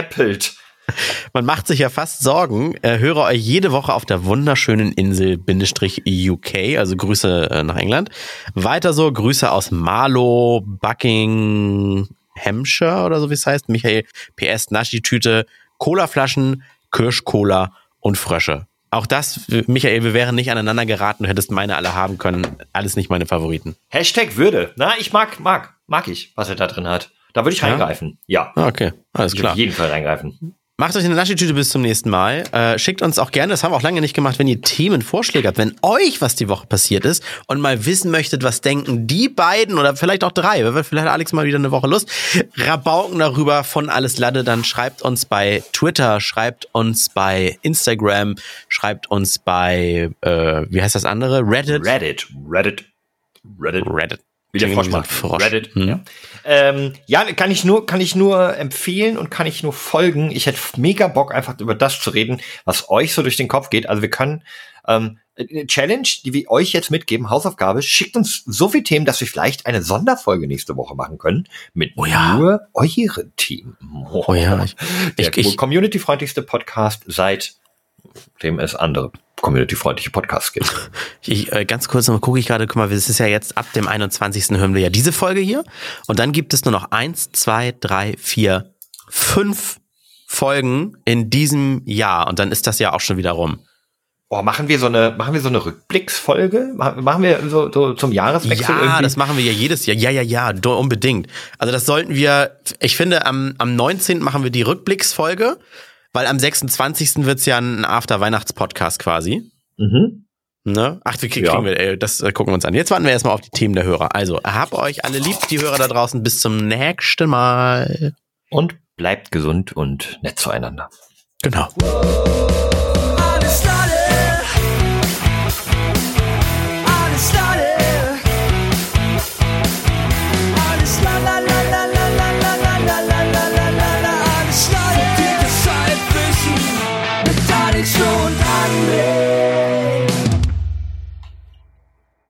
Man macht sich ja fast Sorgen. Äh, höre euch jede Woche auf der wunderschönen Insel Bindestrich UK, also Grüße äh, nach England. Weiter so, Grüße aus Marlow, Buckinghamshire oder so wie es heißt. Michael PS, Naschi-Tüte, Colaflaschen, Kirschcola und Frösche. Auch das, Michael, wir wären nicht aneinander geraten, du hättest meine alle haben können. Alles nicht meine Favoriten. Hashtag Würde. Na, ich mag, mag, mag ich, was er da drin hat. Da würde ich Ja? reingreifen. Ja. Ah, Okay, alles Ich klar. Auf jeden Fall reingreifen. Macht euch eine Naschi-Tüte bis zum nächsten Mal. Äh, schickt uns auch gerne, das haben wir auch lange nicht gemacht, wenn ihr Themenvorschläge habt, wenn euch was die Woche passiert ist und mal wissen möchtet, was denken die beiden oder vielleicht auch drei, weil vielleicht hat Alex mal wieder eine Woche Lust, Rabauken darüber von Alles Lade, dann schreibt uns bei Twitter, schreibt uns bei Instagram, schreibt uns bei, äh, wie heißt das andere? Reddit? Reddit. Reddit. Reddit. Reddit. Wie der Klingt Frosch. Reddit. Hm. Ja. Ähm, ja, kann ich nur, kann ich nur empfehlen und kann ich nur folgen. Ich hätte mega Bock, einfach über das zu reden, was euch so durch den Kopf geht. Also wir können ähm, eine Challenge, die wir euch jetzt mitgeben, Hausaufgabe, schickt uns so viel Themen, dass wir vielleicht eine Sonderfolge nächste Woche machen können mit Oh ja. nur euren Themen. Oh ja, ich, Der ich, ich, community-freundlichste Podcast seit dem es andere community-freundliche Podcasts gibt. Ich, äh, ganz kurz noch gucke ich gerade, guck mal, es ist ja jetzt ab dem 21. hören wir ja diese Folge hier. Und dann gibt es nur noch eins, zwei, drei, vier, fünf Folgen in diesem Jahr. Und dann ist das ja auch schon wieder rum. Oh, machen wir so eine, machen wir so eine Rückblicksfolge? Machen wir so, so zum Jahreswechsel Ja, irgendwie? das machen wir ja jedes Jahr. Ja, ja, ja, unbedingt. Also das sollten wir, ich finde, am, am 19. machen wir die Rückblicksfolge, weil am 26. wird's ja ein After-Weihnachts-Podcast quasi. mhm. Ne? Ach, wir kriegen Ja. wir, ey, das äh, gucken wir uns an. Jetzt warten wir erstmal auf die Themen der Hörer. Also, habt euch alle lieb, die Hörer da draußen. Bis zum nächsten Mal. Und bleibt gesund und nett zueinander. Genau.